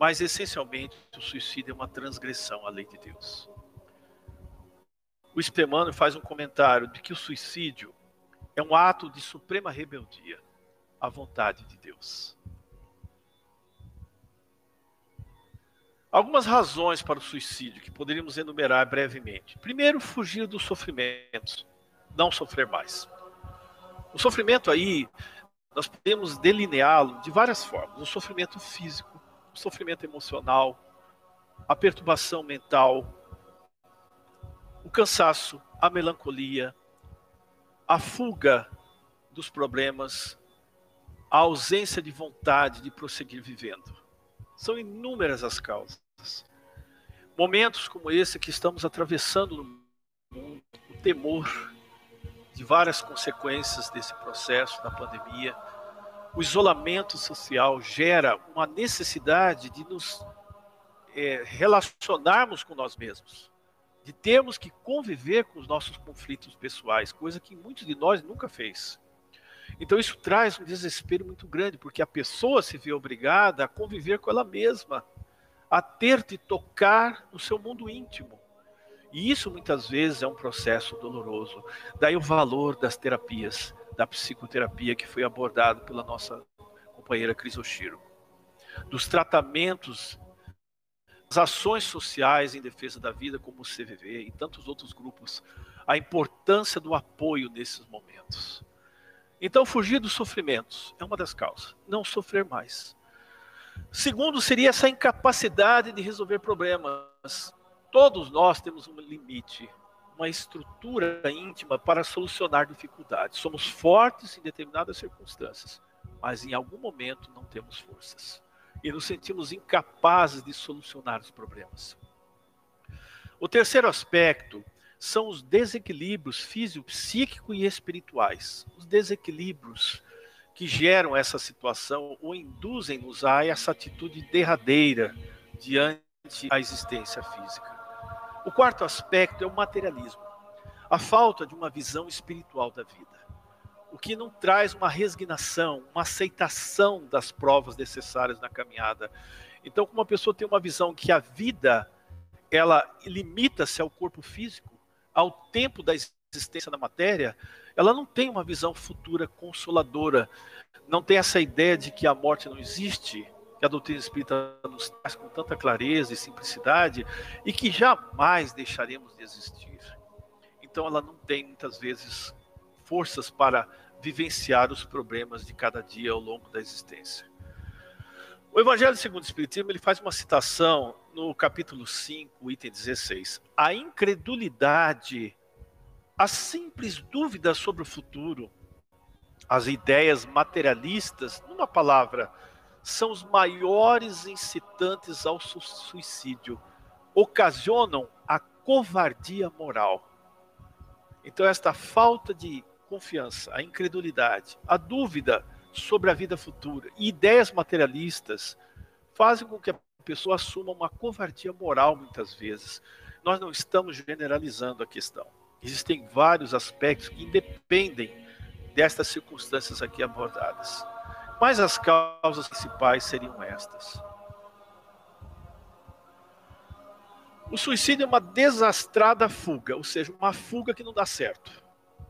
Mas, essencialmente, o suicídio é uma transgressão à lei de Deus. O Spemano faz um comentário de que o suicídio é um ato de suprema rebeldia à vontade de Deus. Algumas razões para o suicídio que poderíamos enumerar brevemente. Primeiro, fugir dos sofrimentos, não sofrer mais. O sofrimento aí, nós podemos delineá-lo de várias formas: o sofrimento físico, sofrimento emocional, a perturbação mental, o cansaço, a melancolia, a fuga dos problemas, a ausência de vontade de prosseguir vivendo. São inúmeras as causas. Momentos como esse que estamos atravessando no mundo, o temor de várias consequências desse processo da pandemia, o isolamento social gera uma necessidade de nos é, relacionarmos com nós mesmos, de termos que conviver com os nossos conflitos pessoais, coisa que muitos de nós nunca fez. Então isso traz um desespero muito grande, porque a pessoa se vê obrigada a conviver com ela mesma, a ter de tocar no seu mundo íntimo. E isso muitas vezes é um processo doloroso. Daí o valor das terapias, da psicoterapia que foi abordado pela nossa companheira Crisoshiro. Dos tratamentos, das ações sociais em defesa da vida, como o CVV e tantos outros grupos, a importância do apoio nesses momentos. Então, fugir dos sofrimentos é uma das causas. Não sofrer mais. Segundo, seria essa incapacidade de resolver problemas. Todos nós temos um limite, uma estrutura íntima para solucionar dificuldades. Somos fortes em determinadas circunstâncias, mas em algum momento não temos forças e nos sentimos incapazes de solucionar os problemas. O terceiro aspecto são os desequilíbrios físico, psíquico e espirituais. Os desequilíbrios que geram essa situação ou induzem-nos a essa atitude derradeira diante da existência física. O quarto aspecto é o materialismo, a falta de uma visão espiritual da vida, o que não traz uma resignação, uma aceitação das provas necessárias na caminhada. Então, como uma pessoa tem uma visão que a vida ela limita-se ao corpo físico, ao tempo da existência da matéria, ela não tem uma visão futura consoladora, não tem essa ideia de que a morte não existe, que a doutrina espírita nos traz com tanta clareza e simplicidade e que jamais deixaremos de existir. Então ela não tem muitas vezes forças para vivenciar os problemas de cada dia ao longo da existência. O Evangelho segundo o Espiritismo ele faz uma citação no capítulo 5, item 16. A incredulidade, a simples dúvida sobre o futuro, as ideias materialistas, numa palavra, são os maiores incitantes ao suicídio, ocasionam a covardia moral. Então, esta falta de confiança, a incredulidade, a dúvida sobre a vida futura e ideias materialistas fazem com que a pessoa assuma uma covardia moral muitas vezes. Nós não estamos generalizando a questão. Existem vários aspectos que independem destas circunstâncias aqui abordadas. Mas as causas principais seriam estas. O suicídio é uma desastrada fuga, ou seja, uma fuga que não dá certo.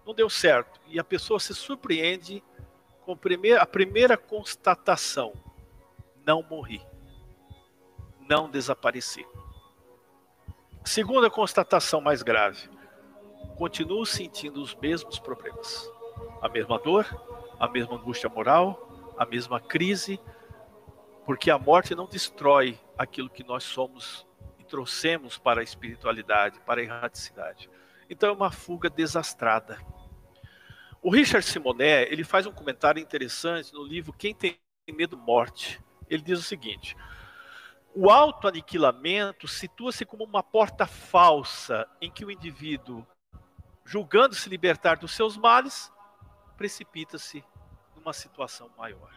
Não deu certo. E a pessoa se surpreende com a primeira constatação: não morri. Não desapareci. Segunda constatação mais grave: continuo sentindo os mesmos problemas. A mesma dor, a mesma angústia moral, a mesma crise, porque a morte não destrói aquilo que nós somos e trouxemos para a espiritualidade, para a erraticidade. Então é uma fuga desastrada. O Richard Simonet, ele faz um comentário interessante no livro Quem tem medo morte. Ele diz o seguinte: o autoaniquilamento situa-se como uma porta falsa em que o indivíduo, julgando se libertar dos seus males, precipita-se numa situação maior,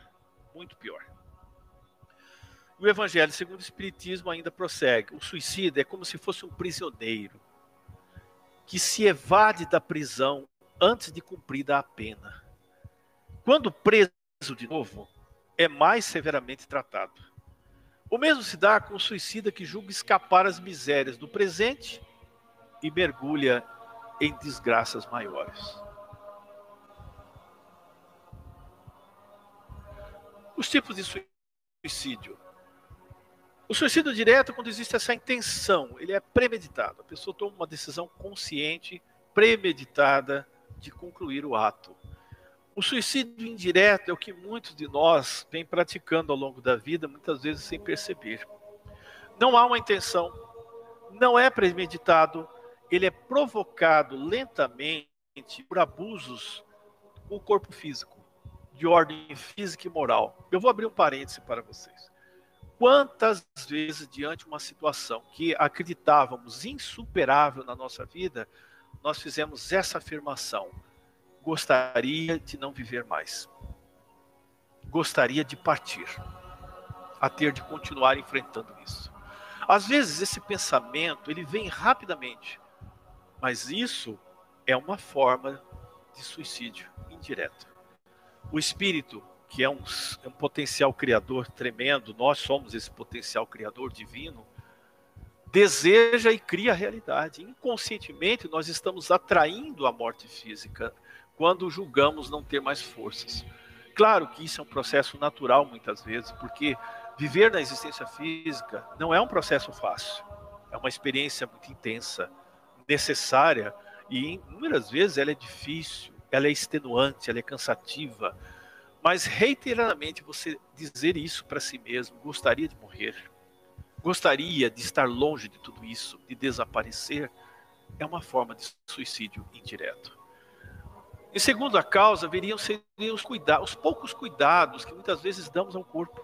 muito pior. O Evangelho segundo o Espiritismo ainda prossegue. O suicida é como se fosse um prisioneiro que se evade da prisão antes de cumprida a pena. Quando preso de novo, é mais severamente tratado. O mesmo se dá com o suicida que julga escapar às misérias do presente e mergulha em desgraças maiores. Os tipos de suicídio. O suicídio direto é quando existe essa intenção, ele é premeditado. A pessoa toma uma decisão consciente, premeditada de concluir o ato. O suicídio indireto é o que muitos de nós vêm praticando ao longo da vida, muitas vezes sem perceber. Não há uma intenção, não é premeditado, ele é provocado lentamente por abusos com o corpo físico de ordem física e moral. Eu vou abrir um parêntese para vocês. Quantas vezes, diante de uma situação que acreditávamos insuperável na nossa vida, nós fizemos essa afirmação: gostaria de não viver mais, gostaria de partir, a ter de continuar enfrentando isso. Às vezes esse pensamento ele vem rapidamente, mas isso é uma forma de suicídio indireto. O espírito, que é um, é um potencial criador tremendo, nós somos esse potencial criador divino, deseja e cria a realidade. Inconscientemente, nós estamos atraindo a morte física quando julgamos não ter mais forças. Claro que isso é um processo natural muitas vezes, porque viver na existência física não é um processo fácil. É uma experiência muito intensa, necessária e inúmeras vezes ela é difícil ela é extenuante, ela é cansativa. Mas reiteradamente você dizer isso para si mesmo, gostaria de morrer, gostaria de estar longe de tudo isso, de desaparecer, é uma forma de suicídio indireto. Em segunda causa, veriam seriam os, cuidados, os poucos cuidados que muitas vezes damos ao corpo.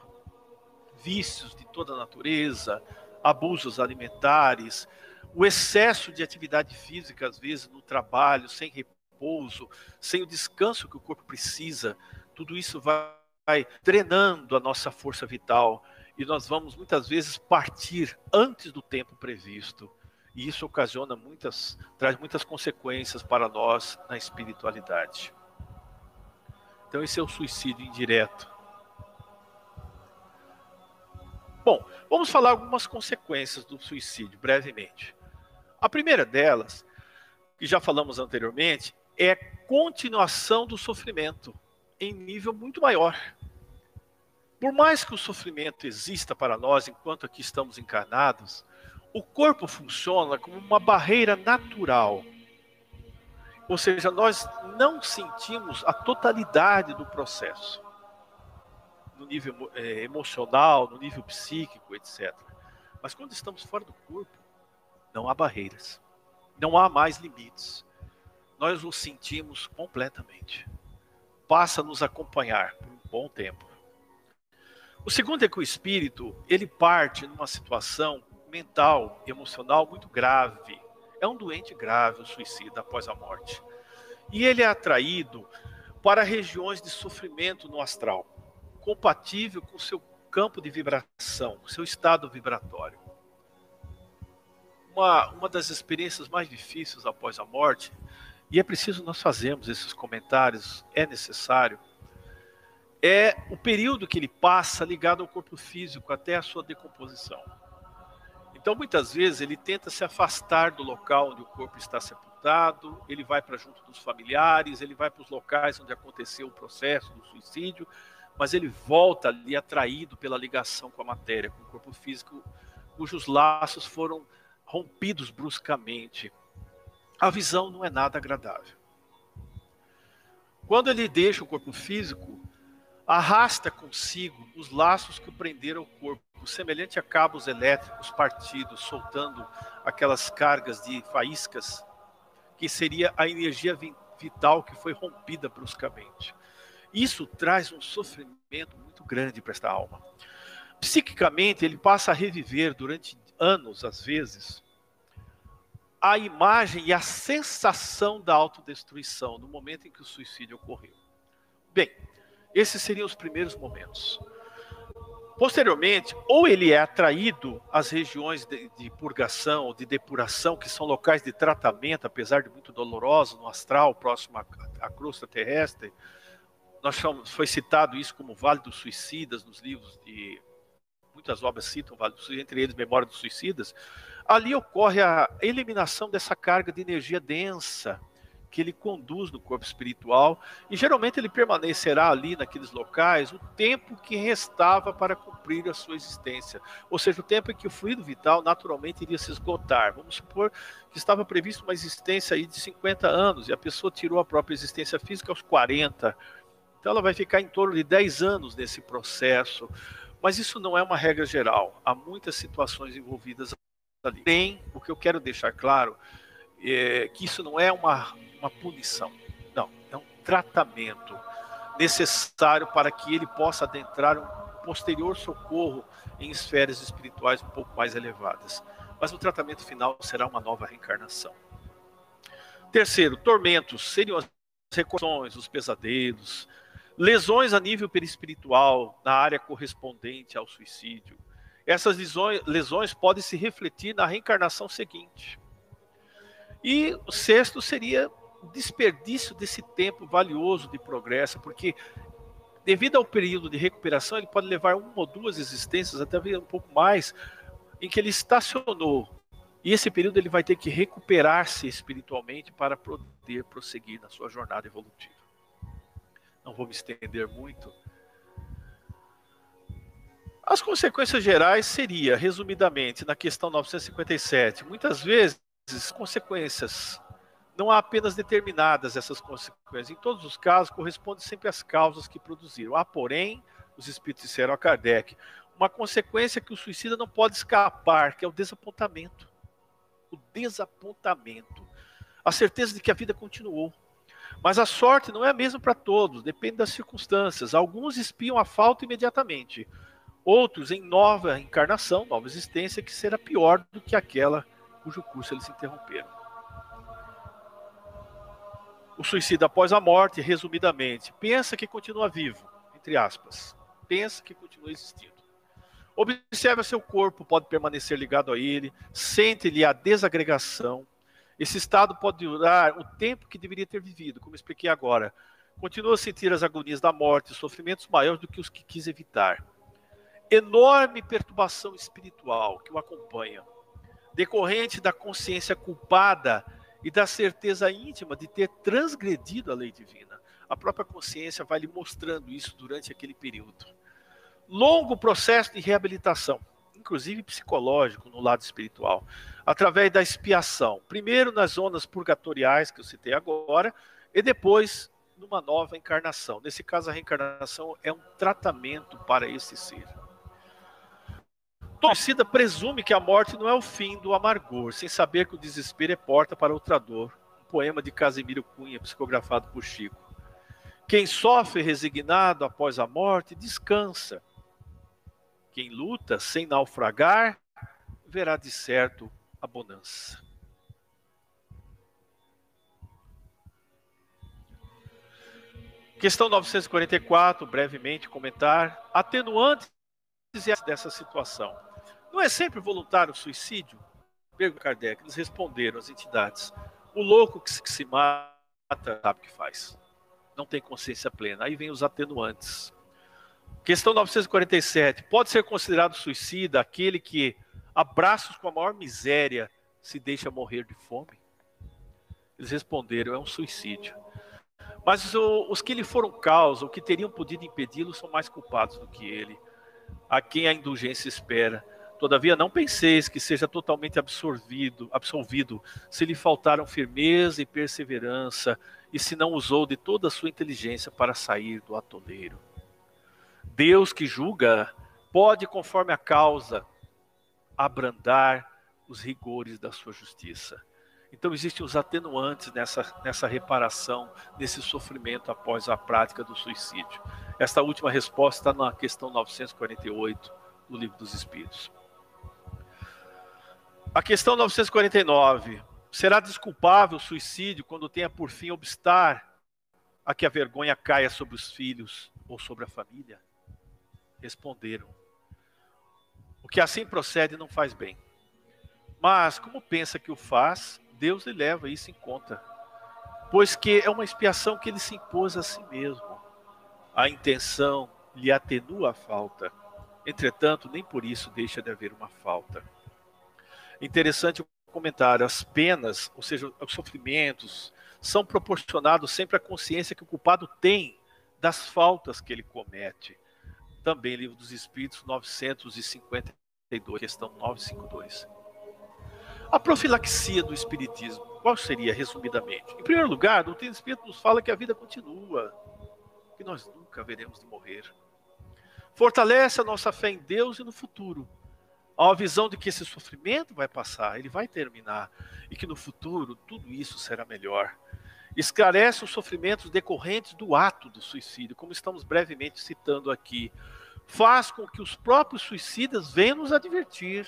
Vícios de toda a natureza, abusos alimentares, o excesso de atividade física, às vezes, no trabalho, sem repouso repouso, sem o descanso que o corpo precisa, tudo isso vai drenando a nossa força vital e nós vamos muitas vezes partir antes do tempo previsto. E isso ocasiona muitas, traz muitas consequências para nós na espiritualidade. Então esse é o suicídio indireto. Bom, vamos falar algumas consequências do suicídio brevemente. A primeira delas, que já falamos anteriormente, é continuação do sofrimento em nível muito maior. Por mais que o sofrimento exista para nós enquanto aqui estamos encarnados, o corpo funciona como uma barreira natural. Ou seja, nós não sentimos a totalidade do processo, no nível é, emocional, no nível psíquico, etc. Mas quando estamos fora do corpo, não há barreiras, não há mais limites. Nós o sentimos completamente. Passa a nos acompanhar por um bom tempo. O segundo é que o espírito, ele parte numa situação mental, emocional muito grave. É um doente grave, o suicida após a morte. E ele é atraído para regiões de sofrimento no astral, compatível com seu campo de vibração, seu estado vibratório. Uma, uma das experiências mais difíceis após a morte, e é preciso nós fazermos esses comentários, é necessário, é o período que ele passa ligado ao corpo físico até a sua decomposição. Então, muitas vezes, ele tenta se afastar do local onde o corpo está sepultado, ele vai para junto dos familiares, ele vai para os locais onde aconteceu o processo do suicídio, mas ele volta ali atraído pela ligação com a matéria, com o corpo físico, cujos laços foram rompidos bruscamente. A visão não é nada agradável. Quando ele deixa o corpo físico, arrasta consigo os laços que o prenderam ao corpo, semelhante a cabos elétricos partidos, soltando aquelas cargas de faíscas, que seria a energia vital que foi rompida bruscamente. Isso traz um sofrimento muito grande para esta alma. Psiquicamente, ele passa a reviver durante anos, às vezes, a imagem e a sensação da autodestruição no momento em que o suicídio ocorreu. Bem, esses seriam os primeiros momentos. Posteriormente, ou ele é atraído às regiões de, de purgação, de depuração, que são locais de tratamento, apesar de muito doloroso, no astral, próximo à, à crosta terrestre. Nós chamamos, foi citado isso como Vale dos Suicidas nos livros de muitas obras citam Vale dos Suicidas, entre eles Memória dos Suicidas. Ali ocorre a eliminação dessa carga de energia densa que ele conduz no corpo espiritual, e geralmente ele permanecerá ali naqueles locais o tempo que restava para cumprir a sua existência, ou seja, o tempo em que o fluido vital naturalmente iria se esgotar. Vamos supor que estava previsto uma existência aí de 50 anos e a pessoa tirou a própria existência física aos 40. Então ela vai ficar em torno de 10 anos nesse processo. Mas isso não é uma regra geral. Há muitas situações envolvidas ali. Tem, o que eu quero deixar claro é que isso não é uma uma punição. Não, é um tratamento necessário para que ele possa adentrar um posterior socorro em esferas espirituais um pouco mais elevadas. Mas o tratamento final será uma nova reencarnação. Terceiro, tormentos seriam as recordações, os pesadelos, lesões a nível perispiritual na área correspondente ao suicídio. Essas lesões, lesões podem se refletir na reencarnação seguinte. E o sexto seria desperdício desse tempo valioso de progresso, porque devido ao período de recuperação, ele pode levar uma ou duas existências, até um pouco mais, em que ele estacionou. E esse período ele vai ter que recuperar-se espiritualmente para poder prosseguir na sua jornada evolutiva. Não vou me estender muito. As consequências gerais seria, resumidamente, na questão 957, muitas vezes consequências não há apenas determinadas essas consequências. Em todos os casos, corresponde sempre às causas que produziram. Há, porém, os espíritos disseram a Kardec, uma consequência que o suicida não pode escapar, que é o desapontamento. O desapontamento. A certeza de que a vida continuou. Mas a sorte não é a mesma para todos, depende das circunstâncias. Alguns espiam a falta imediatamente, outros em nova encarnação, nova existência, que será pior do que aquela cujo curso eles interromperam. O suicida após a morte, resumidamente, pensa que continua vivo, entre aspas. Pensa que continua existindo. Observa seu corpo, pode permanecer ligado a ele, sente-lhe a desagregação. Esse estado pode durar o tempo que deveria ter vivido, como expliquei agora. Continua a sentir as agonias da morte, sofrimentos maiores do que os que quis evitar. Enorme perturbação espiritual que o acompanha, decorrente da consciência culpada e da certeza íntima de ter transgredido a lei divina. A própria consciência vai lhe mostrando isso durante aquele período. longo processo de reabilitação, inclusive psicológico no lado espiritual, através da expiação. Primeiro nas zonas purgatoriais que eu citei agora, e depois numa nova encarnação. Nesse caso, a reencarnação é um tratamento para esse ser. Torcida presume que a morte não é o fim do amargor, sem saber que o desespero é porta para outra dor. Um poema de Casimiro Cunha, psicografado por Chico. Quem sofre resignado após a morte, descansa. Quem luta sem naufragar, verá de certo a bonança. Questão 944, brevemente comentar. Atenuantes dessa situação. Não é sempre voluntário o suicídio? Pergunta Kardec. Eles responderam, as entidades. O louco que se mata sabe o que faz. Não tem consciência plena. Aí vem os atenuantes. Questão 947. Pode ser considerado suicida aquele que, a braços com a maior miséria, se deixa morrer de fome? Eles responderam: é um suicídio. Mas os que lhe foram causa, o que teriam podido impedi-lo, são mais culpados do que ele. A quem a indulgência espera Todavia, não penseis que seja totalmente absorvido, absolvido, se lhe faltaram firmeza e perseverança, e se não usou de toda a sua inteligência para sair do atoleiro. Deus que julga pode, conforme a causa, abrandar os rigores da sua justiça. Então existem os atenuantes nessa, nessa reparação, nesse sofrimento após a prática do suicídio. Esta última resposta está na questão 948 do Livro dos Espíritos. A questão 949. Será desculpável o suicídio quando tenha por fim obstar a que a vergonha caia sobre os filhos ou sobre a família? Responderam. O que assim procede não faz bem. Mas, como pensa que o faz, Deus lhe leva isso em conta. Pois que é uma expiação que ele se impôs a si mesmo. A intenção lhe atenua a falta. Entretanto, nem por isso deixa de haver uma falta. Interessante o comentário. As penas, ou seja, os sofrimentos, são proporcionados sempre à consciência que o culpado tem das faltas que ele comete. Também, Livro dos Espíritos, 952, questão 952. A profilaxia do Espiritismo, qual seria, resumidamente? Em primeiro lugar, o doutrina Espírito nos fala que a vida continua, que nós nunca veremos de morrer. Fortalece a nossa fé em Deus e no futuro Uma visão de que esse sofrimento vai passar, ele vai terminar, e que no futuro tudo isso será melhor. Esclarece os sofrimentos decorrentes do ato do suicídio, como estamos brevemente citando aqui. Faz com que os próprios suicidas venham nos advertir,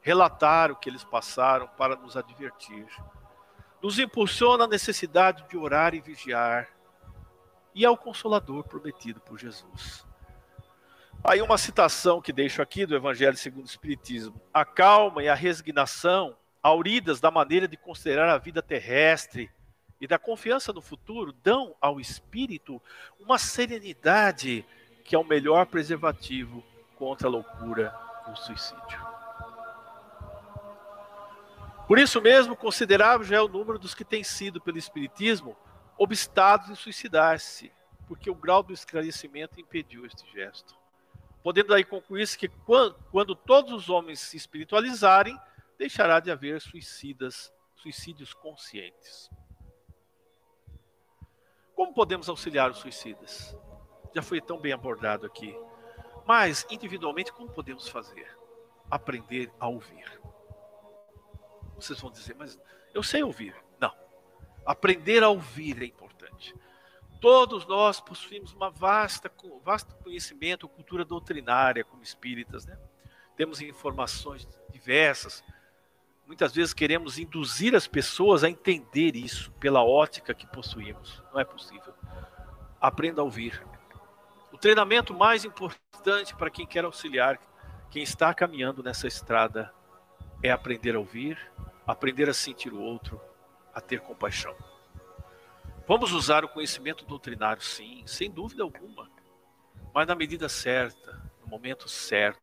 relatar o que eles passaram para nos advertir. Nos impulsiona a necessidade de orar e vigiar, e ao Consolador prometido por Jesus. Aí uma citação que deixo aqui do Evangelho segundo o Espiritismo. A calma e a resignação, auridas da maneira de considerar a vida terrestre e da confiança no futuro, dão ao espírito uma serenidade que é o melhor preservativo contra a loucura e o suicídio. Por isso mesmo, considerável já é o número dos que têm sido, pelo Espiritismo, obstados em suicidar-se, porque o grau do esclarecimento impediu este gesto podendo aí concluir-se que quando, quando todos os homens se espiritualizarem, deixará de haver suicidas, suicídios conscientes. Como podemos auxiliar os suicidas? Já foi tão bem abordado aqui. Mas, individualmente, como podemos fazer? Aprender a ouvir. Vocês vão dizer, mas eu sei ouvir. Não. Aprender a ouvir é importante. Todos nós possuímos uma vasta, vasto conhecimento, cultura doutrinária como espíritas, né? Temos informações diversas. Muitas vezes queremos induzir as pessoas a entender isso pela ótica que possuímos. Não é possível. Aprenda a ouvir. O treinamento mais importante para quem quer auxiliar, quem está caminhando nessa estrada, é aprender a ouvir, aprender a sentir o outro, a ter compaixão. Vamos usar o conhecimento doutrinário, sim, sem dúvida alguma, mas na medida certa, no momento certo,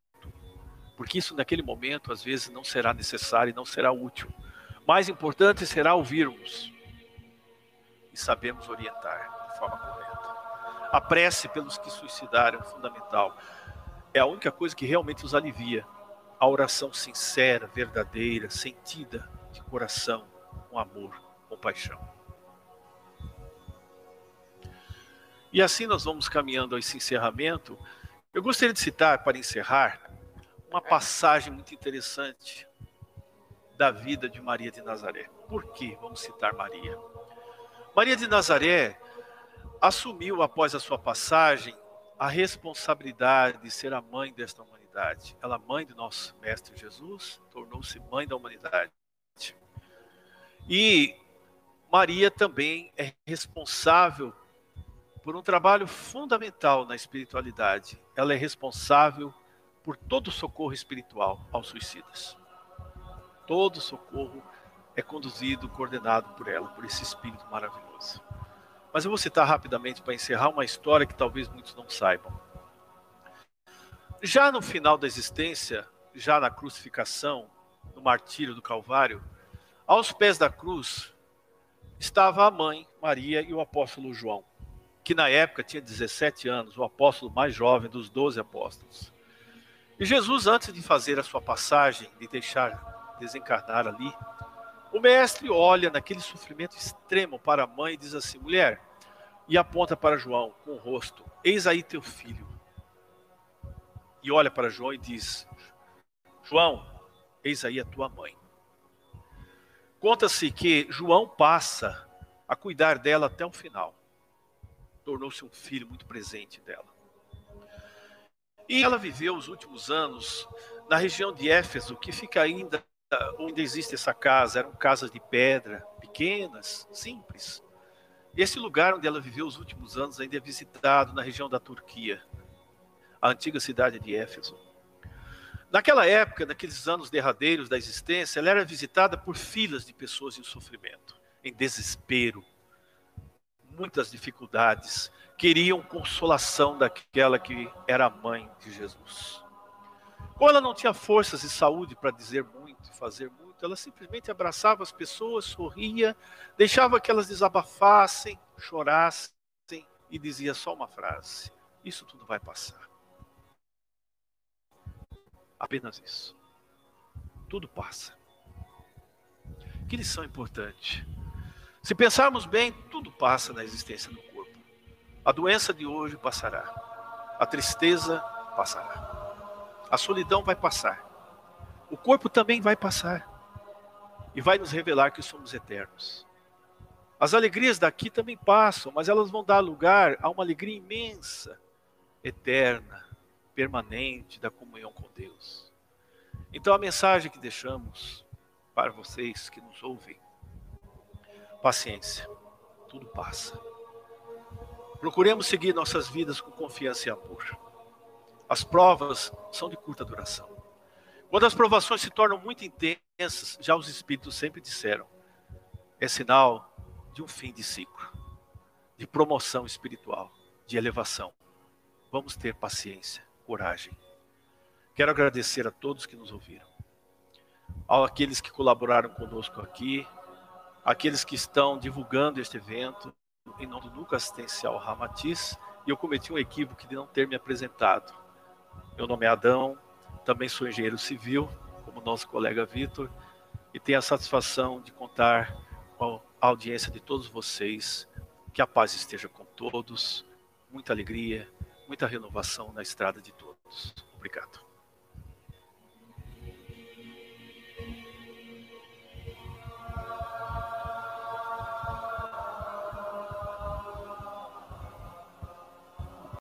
porque isso naquele momento às vezes não será necessário e não será útil. Mais importante será ouvirmos e sabemos orientar de forma correta. A prece pelos que suicidaram é fundamental. É a única coisa que realmente os alivia. A oração sincera, verdadeira, sentida de coração, com amor, com paixão. E assim nós vamos caminhando a esse encerramento. Eu gostaria de citar, para encerrar, uma passagem muito interessante da vida de Maria de Nazaré. Por que vamos citar Maria? Maria de Nazaré assumiu, após a sua passagem, a responsabilidade de ser a mãe desta humanidade. Ela, mãe do nosso Mestre Jesus, tornou-se mãe da humanidade. E Maria também é responsável por um trabalho fundamental na espiritualidade. Ela é responsável por todo socorro espiritual aos suicidas. Todo socorro é conduzido, coordenado por ela, por esse espírito maravilhoso. Mas eu vou citar rapidamente para encerrar uma história que talvez muitos não saibam. Já no final da existência, já na crucificação, no martírio do Calvário, aos pés da cruz estava a mãe Maria e o apóstolo João que na época tinha 17 anos, o apóstolo mais jovem dos 12 apóstolos. E Jesus, antes de fazer a sua passagem, de deixar desencarnar ali, o mestre olha naquele sofrimento extremo para a mãe e diz assim: mulher, e aponta para João com o rosto: Eis aí teu filho. E olha para João e diz: João, eis aí a tua mãe. Conta-se que João passa a cuidar dela até o final tornou-se um filho muito presente dela. E ela viveu os últimos anos na região de Éfeso, que fica ainda onde existe essa casa. Eram casas de pedra, pequenas, simples. Esse lugar onde ela viveu os últimos anos ainda é visitado na região da Turquia, a antiga cidade de Éfeso. Naquela época, naqueles anos derradeiros da existência, ela era visitada por filas de pessoas em sofrimento, em desespero, muitas dificuldades, queriam consolação daquela que era a mãe de Jesus. Como ela não tinha forças e saúde para dizer muito e fazer muito, ela simplesmente abraçava as pessoas, sorria, deixava que elas desabafassem, chorassem e dizia só uma frase: Isso tudo vai passar. Apenas isso. Tudo passa. Que lição importante. Se pensarmos bem, tudo passa na existência do corpo. A doença de hoje passará. A tristeza passará. A solidão vai passar. O corpo também vai passar. E vai nos revelar que somos eternos. As alegrias daqui também passam, mas elas vão dar lugar a uma alegria imensa, eterna, permanente da comunhão com Deus. Então a mensagem que deixamos para vocês que nos ouvem paciência. Tudo passa. Procuremos seguir nossas vidas com confiança e amor. As provas são de curta duração. Quando as provações se tornam muito intensas, já os espíritos sempre disseram, é sinal de um fim de ciclo, de promoção espiritual, de elevação. Vamos ter paciência, coragem. Quero agradecer a todos que nos ouviram, aqueles que colaboraram conosco aqui, aqueles que estão divulgando este evento, em nome do Núcleo Assistencial Ramatiz, e eu cometi um equívoco de não ter me apresentado. Meu nome é Adão, também sou engenheiro civil, como nosso colega Vitor, e tenho a satisfação de contar com a audiência de todos vocês. Que a paz esteja com todos, muita alegria, muita renovação na estrada de todos. Obrigado.